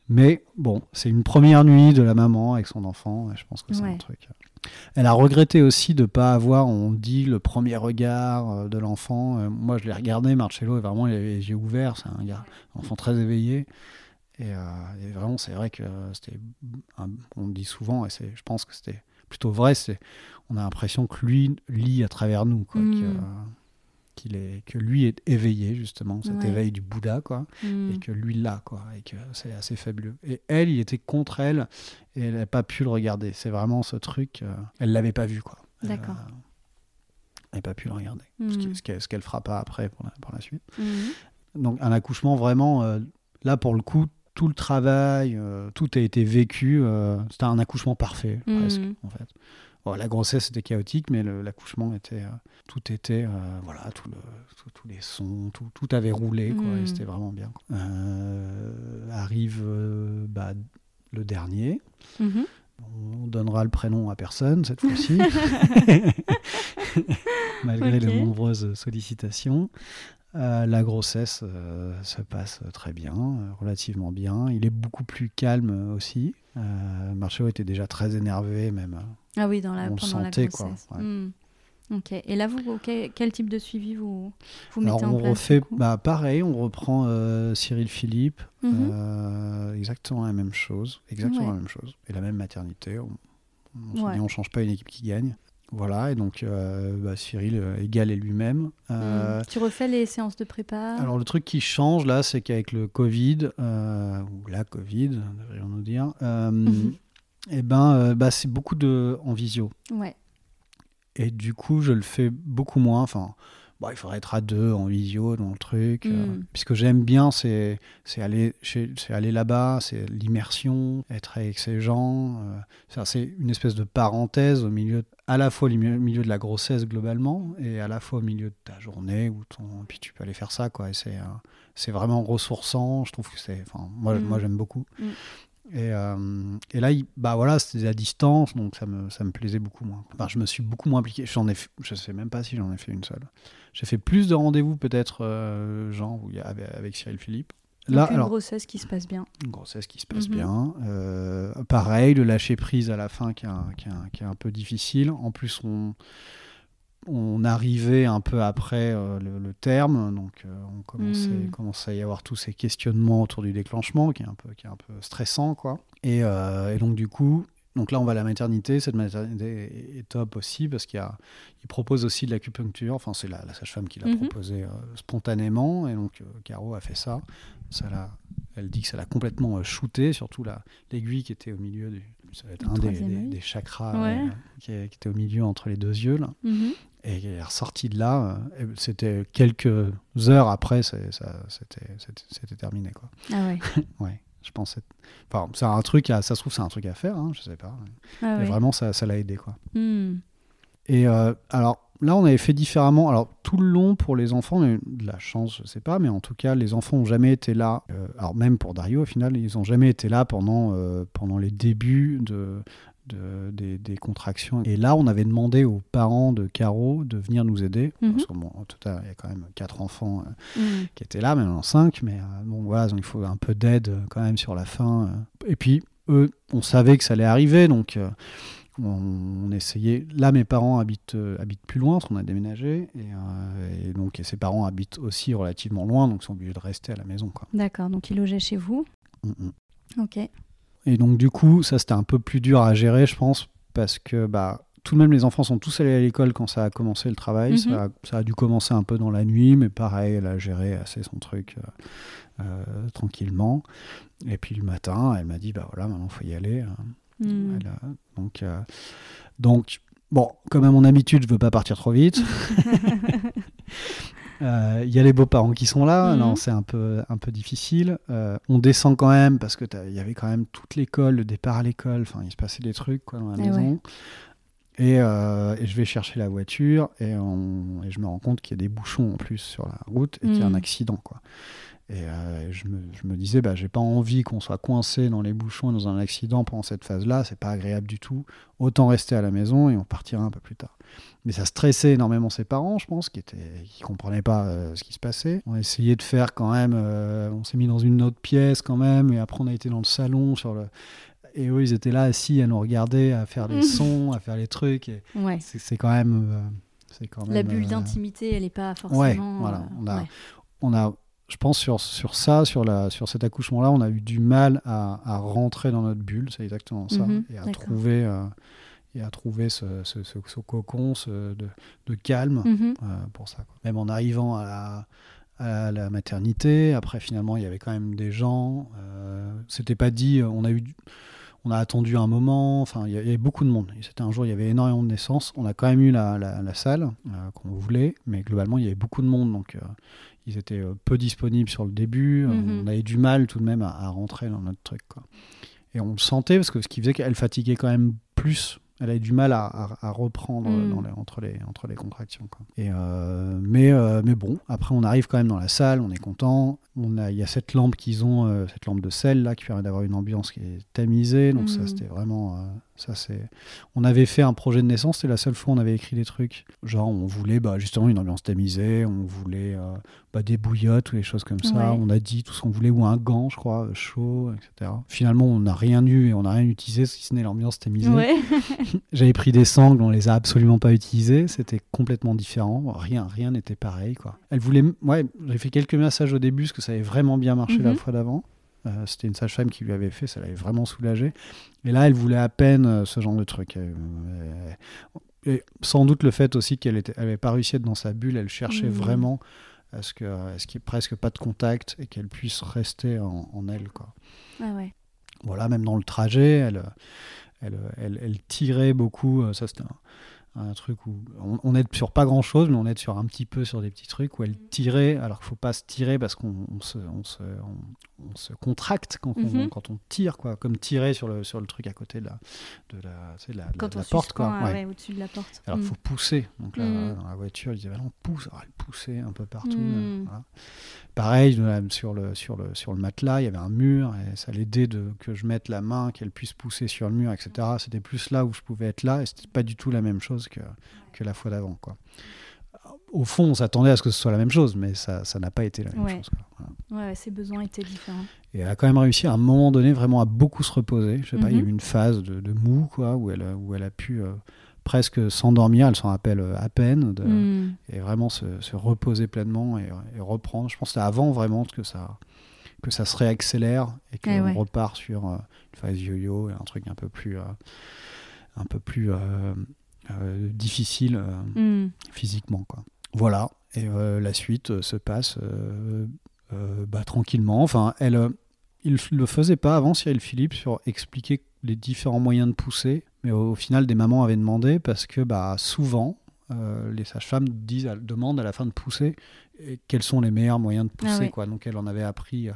Mais bon, c'est une première nuit de la maman avec son enfant, et je pense que c'est un truc. Euh. Elle a regretté aussi de ne pas avoir, on dit, le premier regard euh, de l'enfant. Euh, moi, je l'ai regardé, Marcello, et vraiment, il avait les yeux ouverts. C'est un gars, un enfant très éveillé. Et, vraiment, c'est vrai que c'était. On dit souvent, et je pense que c'était plutôt vrai, on a l'impression que lui lit à travers nous. Quoi, mm qu'il est, que lui est éveillé justement, cet éveil du Bouddha, quoi, hmm. et que lui l'a, quoi, et que c'est assez fabuleux. Et elle, il était contre elle, et elle n'a pas pu le regarder. C'est vraiment ce truc, euh, elle l'avait pas vu, quoi. D'accord. Elle n'a pas pu le regarder, ce hmm. qu'elle ce fera pas après pour la, suite. Hmm. Donc un accouchement vraiment, euh, là pour le coup, tout le travail, euh, tout a été vécu. C'était un accouchement parfait, presque, en fait la grossesse était chaotique, mais l'accouchement était, euh, tout était, euh, voilà, tout le, tous les sons, tout, tout, avait roulé, quoi, et hmm. c'était vraiment bien. Euh, arrive bah, le dernier. Mhm. On donnera le prénom à personne cette fois-ci, malgré les nombreuses sollicitations. la grossesse se passe très bien, relativement bien. Il est beaucoup plus calme aussi. Marceau était déjà très énervé, même ah oui, dans la, pendant la grossesse. Quoi, hmm. Ok. Et là, vous, quel, type de suivi vous, vous mettez Alors, on refait, bah, pareil, on reprend euh, Cyril Philippe, mhm. euh, exactement la même chose, exactement la même chose, et la même maternité. On, on ne change pas une équipe qui gagne. Voilà, et donc euh, bah, Cyril égal est lui-même. Hmm. Tu refais les séances de prépa? Alors le truc qui change là, c'est qu'avec le Covid, ou la Covid, devrions-nous dire, mhm. Eh ben, euh, bah, c'est beaucoup de en visio. Ouais. Et du coup, je le fais beaucoup moins. Enfin, il faudrait être à deux en visio dans le truc. Euh, mm. puisque j'aime bien, c'est aller, aller là-bas, c'est l'immersion, être avec ces gens. Euh, c'est une espèce de parenthèse au milieu, à la fois au milieu de la grossesse globalement, et à la fois au milieu de ta journée. Où ton, puis tu peux aller faire ça, quoi. Et c'est c'est vraiment ressourçant. Je trouve que c'est. Enfin, moi, mm. moi j'aime beaucoup. Mm. Et, euh, et, là, bah voilà, c'était à distance, donc ça me, ça me plaisait beaucoup moins. Enfin, je me suis beaucoup moins impliqué. J'en ai, je sais même pas si j'en ai fait une seule. J'ai fait plus de rendez-vous peut-être, euh, Jean, avec, avec, Cyril Philippe. Là, une grossesse qui se passe bien. Une grossesse qui se passe mhm. bien. Euh, pareil, le lâcher prise à la fin qui est, un, qui, est un, qui est un peu difficile. En plus, on, on arrivait un peu après le, terme, donc on commençait, hmm. commençait, à y avoir tous ces questionnements autour du déclenchement, qui est un peu, qui est un peu stressant, quoi. Et, et donc du coup, donc là, on va à la maternité. Cette maternité est top aussi parce qu'il propose aussi de l'acupuncture. Enfin, c'est la, sage-femme qui l'a mhm. proposé euh, spontanément. Et donc, euh, Caro a fait ça. ça elle dit que ça l'a complètement euh, shooté, surtout l'aiguille qui était au milieu du. Ça va être un des, chakras qui, était au milieu entre les deux yeux. Là. Mhm. Et elle est ressortie de là. C'était quelques heures après, c'était terminé. Quoi. Ah ouais. ouais. Je pense. Enfin, c'est un truc, à... ça se trouve, c'est un truc à faire, hein, je sais pas. Ah Mais vraiment, ça, ça l'a aidé, quoi. Hmm. Et euh, alors, là, on avait fait différemment. Alors, tout le long, pour les enfants, de la chance, je sais pas, mais en tout cas, les enfants n'ont jamais été là. Euh, alors, même pour Dario, au final, ils n'ont jamais été là pendant, euh, pendant les débuts de, des, contractions. Et là, on avait demandé aux parents de Caro de venir nous aider. Mhm. Parce qu'en tout cas, il y a quand même quatre enfants euh, mhm. qui étaient là, même en cinq. Mais euh, bon, voilà, il faut un peu d'aide euh, quand même sur la fin. Et puis, eux, on savait que ça allait arriver. Donc, on, essayait. Là, mes parents habitent, habitent plus loin, parce qu'on a déménagé. Et, donc, et ses parents habitent aussi relativement loin. Donc, ils sont obligés de rester à la maison. D'accord. Donc, ils logeaient chez vous mm, mm. Ok. Et donc, du coup, ça, c'était un peu plus dur à gérer, je pense, parce que bah, tout de même, les enfants sont tous allés à l'école quand ça a commencé le travail. ça, mhm. a, dû commencer un peu dans la nuit, mais pareil, elle a géré assez son truc euh, euh, tranquillement. Et puis le matin, elle m'a dit bah voilà, maintenant, il faut y aller. Hein. Mhm. donc, euh, donc, bon, comme à mon habitude, je veux pas partir trop vite. Euh, il y a les beaux-parents qui sont là, mhm. non, c'est un peu, un peu difficile. Euh, on descend quand même parce que il y avait quand même toute l'école, le départ à l'école, enfin il se passait des trucs quoi, dans la eh maison. Euh, et, je vais chercher la voiture et, je me rends compte qu'il y a des bouchons en plus sur la route et qu'il y a un mhm. accident. Quoi. Et je, me, je, me, disais, bah, j'ai pas envie qu'on soit coincé dans les bouchons dans un accident pendant cette phase-là, c'est pas agréable du tout. Autant rester à la maison et on partira un peu plus tard. Mais ça stressait énormément ses parents, je pense, qui ne qui comprenaient pas euh, ce qui se passait. On a essayé de faire quand même, euh, on s'est mis dans une autre pièce quand même, et après on a été dans le salon sur le. Et eux, ils étaient là assis à nous regarder, à faire des sons, à faire les trucs. Et ouais. C'est quand même. Euh, c'est quand même La bulle d'intimité, elle n'est pas forcément. Ouais, voilà. On a, on a je pense sur, sur ça, sur, la, sur cet accouchement-là, on a eu du mal à, à rentrer dans notre bulle, c'est exactement ça, mhm, et à trouver et à trouver ce, ce, ce, cocon de, de, calme mhm. euh, pour ça. Même en arrivant à la, à la, maternité, après finalement il y avait quand même des gens, euh, c'était pas dit, on a eu on a attendu un moment, enfin il y avait beaucoup de monde. C'était un jour, il y avait énormément de naissances. On a quand même eu la, la, salle euh, qu'on voulait, mais globalement il y avait beaucoup de monde, donc euh, ils étaient peu disponibles sur le début. Mhm. On avait du mal tout de même à, à, rentrer dans notre truc. Quoi. Et on le sentait parce que ce qui faisait qu'elle fatiguait quand même plus elle a eu du mal à, reprendre mm. dans les, entre, les, entre les contractions. Quoi. Et euh, mais, euh, mais bon, après on arrive quand même dans la salle, on est content. On a, il y a cette lampe qu'ils ont, euh, cette lampe de sel là, qui permet d'avoir une ambiance qui est tamisée. Donc ça, mm. c'était vraiment ça, c'est... On avait fait un projet de naissance, c'était la seule fois où on avait écrit des trucs. Genre, on voulait bah, justement une ambiance tamisée, on voulait euh, bah, des bouillottes ou des choses comme ça. On a dit tout ce qu'on voulait, ou un gant, je crois, chaud, etc. Finalement, on n'a rien eu et on n'a rien utilisé, si ce n'est l'ambiance tamisée. J'avais pris des sangles, on les a absolument pas utilisées. C'était complètement différent. Rien, rien n'était pareil, quoi. Elle voulait. Ouais, j'ai fait quelques massages au début parce que ça avait vraiment bien marché la mhm. fois d'avant. Euh, c'était une sage-femme qui lui avait fait, ça l'avait vraiment soulagé. Et là, elle voulait à peine euh, ce genre de truc. Euh, et sans doute le fait aussi qu'elle n'avait pas réussi à être dans sa bulle, elle cherchait mmh. vraiment à ce qu'il n'y ait presque pas de contact et qu'elle puisse rester en, elle. Quoi. Ah ouais. Voilà, même dans le trajet, elle, elle, elle, elle tirait beaucoup. Ça, c'était un, un truc où on, aide sur pas grand chose, mais on aide sur un petit peu sur des petits trucs où elle tirait, alors qu'il faut pas se tirer parce qu'on se, on se, on, se, contracte quand, on, mhm. quand on tire, quoi, comme tirer sur le, sur le truc à côté de la, de la, la, la, porte. Quoi. Ouais. au-dessus de la porte. Alors il faut mm. pousser. Donc là, mm. dans la voiture, ils disaient, on pousse, alors elle poussait un peu partout. Mm. Pareil, sur le, sur, le, sur le matelas, il y avait un mur, et ça l'aidait de, que je mette la main, qu'elle puisse pousser sur le mur, etc. C'était plus là où je pouvais être là, et c'était pas du tout la même chose que, que la fois d'avant. Quoi. Au fond, on s'attendait à ce que ce soit la même chose, mais ça n'a pas été la même chose. Ouais, ses besoins étaient différents. Et elle a quand même réussi à un moment donné vraiment à beaucoup se reposer. Je sais pas, il y a eu mhm. une phase de, de, mou quoi, où elle, où elle a pu euh, presque s'endormir, elle s'en rappelle à peine, hmm. et vraiment se, reposer pleinement et, reprendre. Je pense que c'est avant vraiment que ça, que ça se réaccélère et qu'on eh repart sur une phase yo-yo et un truc un peu plus, un peu plus difficile hmm. physiquement. Quoi. Voilà, et la suite se passe bah, tranquillement. Enfin, elle il ne le faisait pas avant, Cyril Philippe, sur expliquer les différents moyens de pousser. Mais au, final, des mamans avaient demandé parce que bah, souvent, euh, les sages-femmes demandent à la fin de pousser quels sont les meilleurs moyens de pousser. Ah quoi. Donc elle en avait appris euh,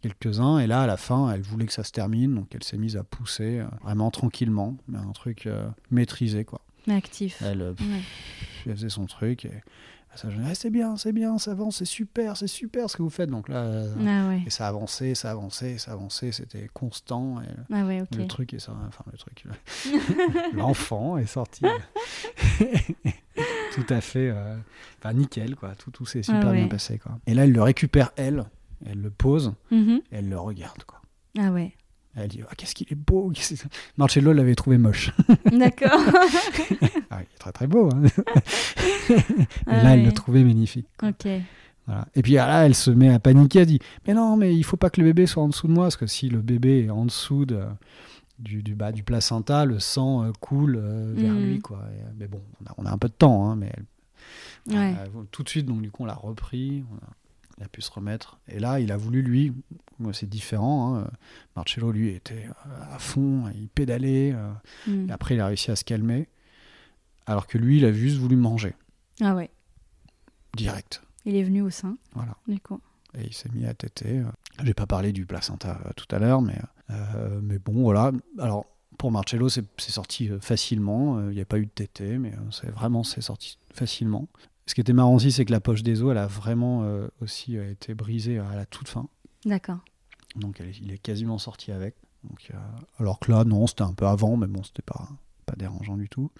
quelques-uns. Et là, à la fin, elle voulait que ça se termine. Donc elle s'est mise à pousser euh, vraiment tranquillement. Mais un truc maîtrisé. Quoi. Actif. Elle, elle, faisait son truc. Et ça, ah, c'est bien, c'est bien, ça avance, c'est super, c'est super ce que vous faites. Donc là, ah et ça avançait, ça avançait, ça avançait, c'était constant. Et ah Le truc est ça, enfin le truc, l'enfant est sorti tout à fait, euh, enfin nickel quoi. Tout, tout s'est super bien passé quoi. Et là, elle le récupère elle, elle le pose, mm-hmm. et elle le regarde quoi. Ah ouais. Elle dit ah, Qu'est-ce qu'il est beau Marcello l'avait trouvé moche. D'accord. ah, il est très très beau. Hein. ah là, elle le trouvait magnifique. Ok. Voilà. Et puis là, elle se met à paniquer. Elle dit Mais non, mais il faut pas que le bébé soit en dessous de moi, parce que si le bébé est en dessous de, du, du, bas du placenta, le sang euh, coule euh, vers mm. lui. Quoi. mais bon, on a, un peu de temps, hein, mais tout de suite, donc du coup, on l'a repris. On a, il a pu se remettre. Et là, il a voulu, lui, c'est différent. Hein. Marcello, lui, était euh, à fond, il pédalait. Euh, hmm. Et après, il a réussi à se calmer. Alors que lui, il a juste voulu manger. Ah ouais. Direct. Il est venu au sein. Voilà. D'accord. Et il s'est mis à téter. J'ai pas parlé du placenta euh, tout à l'heure, mais, mais bon, voilà. Alors, pour Marcello, c'est sorti facilement. Il n'y a pas eu de tété, mais c'est vraiment c'est sorti facilement. Ce qui était marrant aussi, c'est que la poche des os, elle a vraiment euh, aussi euh, été brisée à la toute fin. D'accord. Donc il est quasiment sorti avec. Donc, alors que là, non, c'était un peu avant, mais bon, c'était pas, pas dérangeant du tout.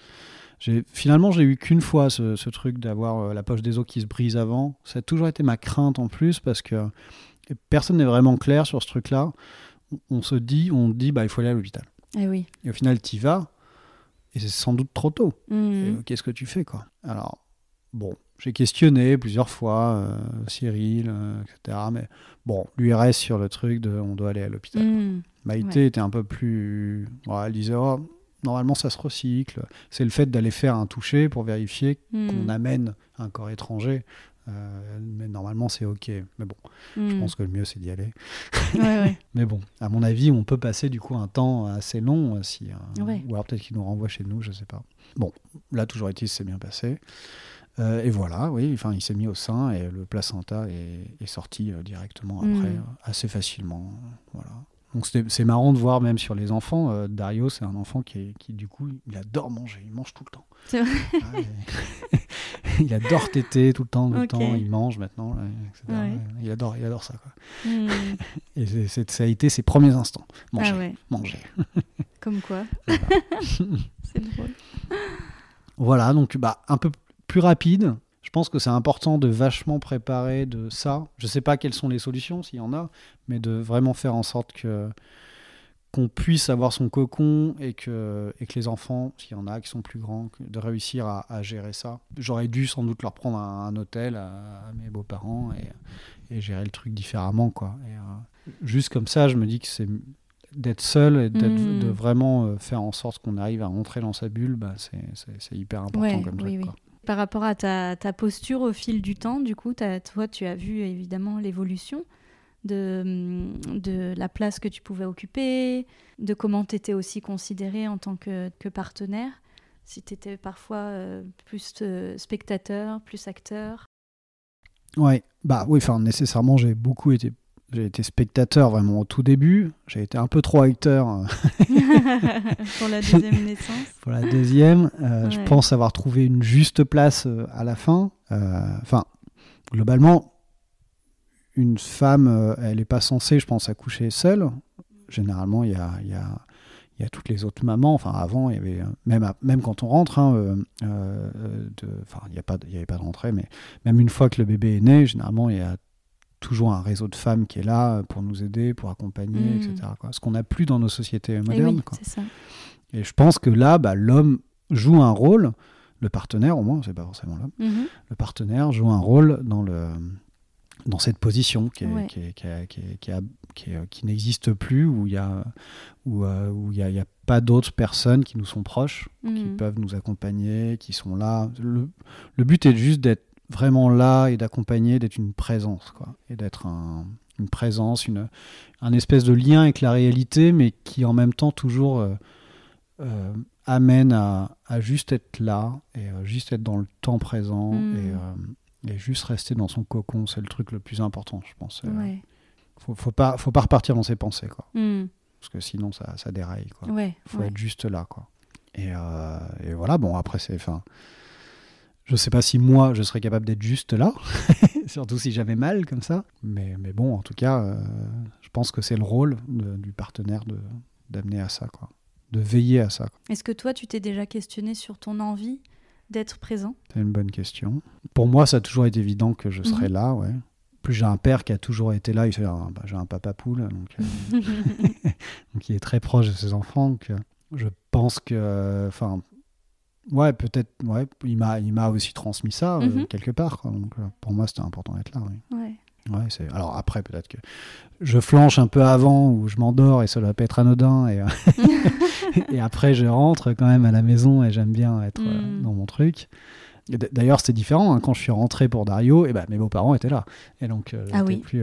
Finalement, j'ai eu qu'une fois ce, truc d'avoir euh, la poche des os qui se brise avant. Ça a toujours été ma crainte en plus parce que personne n'est vraiment clair sur ce truc-là. On, se dit, on dit, bah, il faut aller à l'hôpital. Et eh oui. Et au final, tu y vas, et c'est sans doute trop tôt. Mmh. Qu'est-ce que tu fais, quoi? Alors, Bon, j'ai questionné plusieurs fois euh, Cyril, euh, etc. Mais bon, lui reste sur le truc de on doit aller à l'hôpital. Mmh, Maïté était un peu plus. elle disait oh, normalement ça se recycle. C'est le fait d'aller faire un toucher pour vérifier mmh. qu'on amène un corps étranger. Euh, mais normalement c'est ok. Mais bon, je mmh. pense que le mieux c'est d'y aller. mais bon, à mon avis, on peut passer du coup un temps assez long si, ou alors peut-être qu'il nous renvoie chez nous, je sais pas. Bon, là toujours est-il c'est bien passé. Euh, et voilà, oui, enfin, il s'est mis au sein et le placenta est, sorti euh, directement après, mm. euh, assez facilement. Voilà. Donc c'est marrant de voir même sur les enfants. Dario, c'est un enfant qui, qui, du coup, il adore manger, il mange tout le temps. C'est vrai. il adore téter tout le temps, tout le temps, il mange maintenant, Il adore, il adore ça. Quoi. Mm. et ça a été ses premiers instants. Manger, ah manger. Comme quoi. c'est drôle. Voilà, donc bah, un peu plus rapide. Je pense que c'est important de vachement préparer de ça. Je ne sais pas quelles sont les solutions, s'il y en a, mais de vraiment faire en sorte que qu'on puisse avoir son cocon et que, et que les enfants, s'il y en a qui sont plus grands, de réussir à, gérer ça. J'aurais dû sans doute leur prendre un, hôtel à, mes beaux-parents et, gérer le truc différemment. Quoi. Euh, juste comme ça, je me dis que c'est d'être seul et mmh. de vraiment euh, faire en sorte qu'on arrive à rentrer dans sa bulle, bah, c'est hyper important comme truc. Quoi par rapport à ta, posture au fil du temps, du coup, toi, tu as vu évidemment l'évolution de, la place que tu pouvais occuper, de comment tu étais aussi considéré en tant que, partenaire, si tu étais parfois euh, plus euh, spectateur, plus acteur. Ouais, bah oui, enfin nécessairement j'ai beaucoup été j'ai été spectateur vraiment au tout début. J'ai été un peu trop acteur. Pour la deuxième naissance. Pour la deuxième. Euh, je pense avoir trouvé une juste place euh, à la fin. Euh, enfin, globalement, une femme, elle n'est pas censée, je pense, accoucher seule. Généralement, il y a, y, a, y a, toutes les autres mamans. Enfin, avant, il y avait, même, même quand on rentre, hein, enfin, il n'y avait pas de rentrée, mais même une fois que le bébé est né, généralement, il y a toujours un réseau de femmes qui est là pour nous aider, pour accompagner, mmh. etc. Quoi. Ce qu'on n'a plus dans nos sociétés eh modernes. Et, ça. et je pense que là, bah, l'homme joue un rôle, le partenaire au moins, c'est pas forcément l'homme, mhm. le partenaire joue un rôle dans, le, dans cette position qui, qui, n'existe plus, où il n'y a, où, euh, où y a, y a pas d'autres personnes qui nous sont proches, qui mhm. peuvent nous accompagner, qui sont là. Le, le but est juste d'être vraiment là et d'accompagner, d'être une présence, quoi, et d'être un, une présence, une, un espèce de lien avec la réalité, mais qui en même temps toujours euh, euh, amène à, à, juste être là et euh, juste être dans le temps présent hmm. et, et, juste rester dans son cocon. C'est le truc le plus important, je pense. Ouais. Faut, faut, pas, faut pas repartir dans ses pensées, quoi. Hmm. Parce que sinon, ça, ça déraille, quoi. Ouais, faut être juste là, quoi. Et, et voilà, bon, après, c'est. Enfin, je sais pas si moi, je serais capable d'être juste là, surtout si j'avais mal comme ça. Mais, mais bon, en tout cas, euh, je pense que c'est le rôle du partenaire d'amener à ça, quoi. de veiller à ça. Est-ce que toi, tu t'es déjà questionné sur ton envie d'être présent? C'est une bonne question. Pour moi, ça a toujours été évident que je serais mhm. là, ouais. Plus j'ai un père qui a toujours été là, il bah, j'ai un papa poule, donc, euh, donc, il est très proche de ses enfants. Donc, euh, je pense que, enfin, Ouais, peut-être. Ouais, il m'a, il m'a aussi transmis ça euh, mhm. quelque part. Donc, euh, pour moi, c'était important d'être là. Oui. Ouais. Ouais, c'est... Alors après, peut-être que je flanche un peu avant ou je m'endors et ça doit pas être anodin. Et, euh, et après, je rentre quand même à la maison et j'aime bien être mm. dans mon truc. D'ailleurs, c'était différent. Hein. Quand je suis rentré pour Dario, et eh ben, mes beaux-parents étaient là. Et donc, ah oui. plus.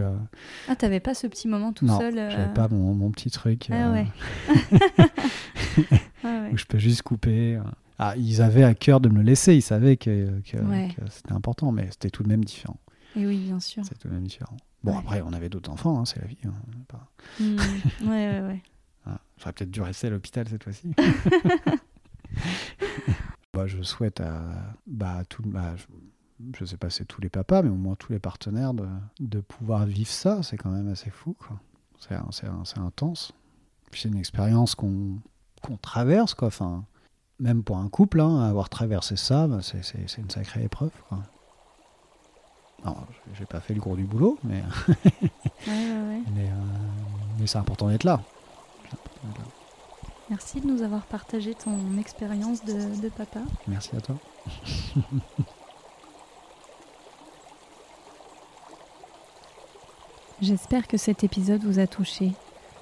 Ah, t'avais pas ce petit moment tout seul Non, j'avais pas mon, mon, petit truc. Ah ouais. ah ouais. Où je peux juste couper. Ah, ils avaient à cœur de me le laisser, ils savaient que, c'était important, mais c'était tout de même différent. Et oui, bien sûr. C'est tout de même différent. Bon, après, on avait d'autres enfants, hein, c'est la vie. Hein, pas... Mmh. ouais, ouais, ouais. Ah, J'aurais peut-être dû rester à l'hôpital cette fois-ci. bah, je souhaite à bah, tout, bah, je, ne sais pas si c'est tous les papas, mais au moins tous les partenaires de, de pouvoir vivre ça. C'est quand même assez fou. C'est intense. C'est une expérience qu'on traverse. Quoi. Enfin, même pour un couple, hein, avoir traversé ça, bah, c'est une sacrée épreuve. Quoi. j'ai pas fait le gros du boulot, mais, euh, Mais, c'est important d'être là. Merci de nous avoir partagé ton expérience de, de papa. Merci à toi. J'espère que cet épisode vous a touché.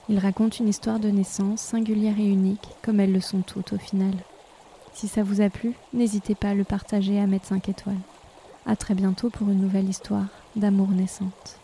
Il raconte une histoire de naissance singulière et unique, comme elles le sont toutes au final. Si ça vous a plu, n'hésitez pas à le partager à mettre 5 étoiles. A très bientôt pour une nouvelle histoire d'amour naissante.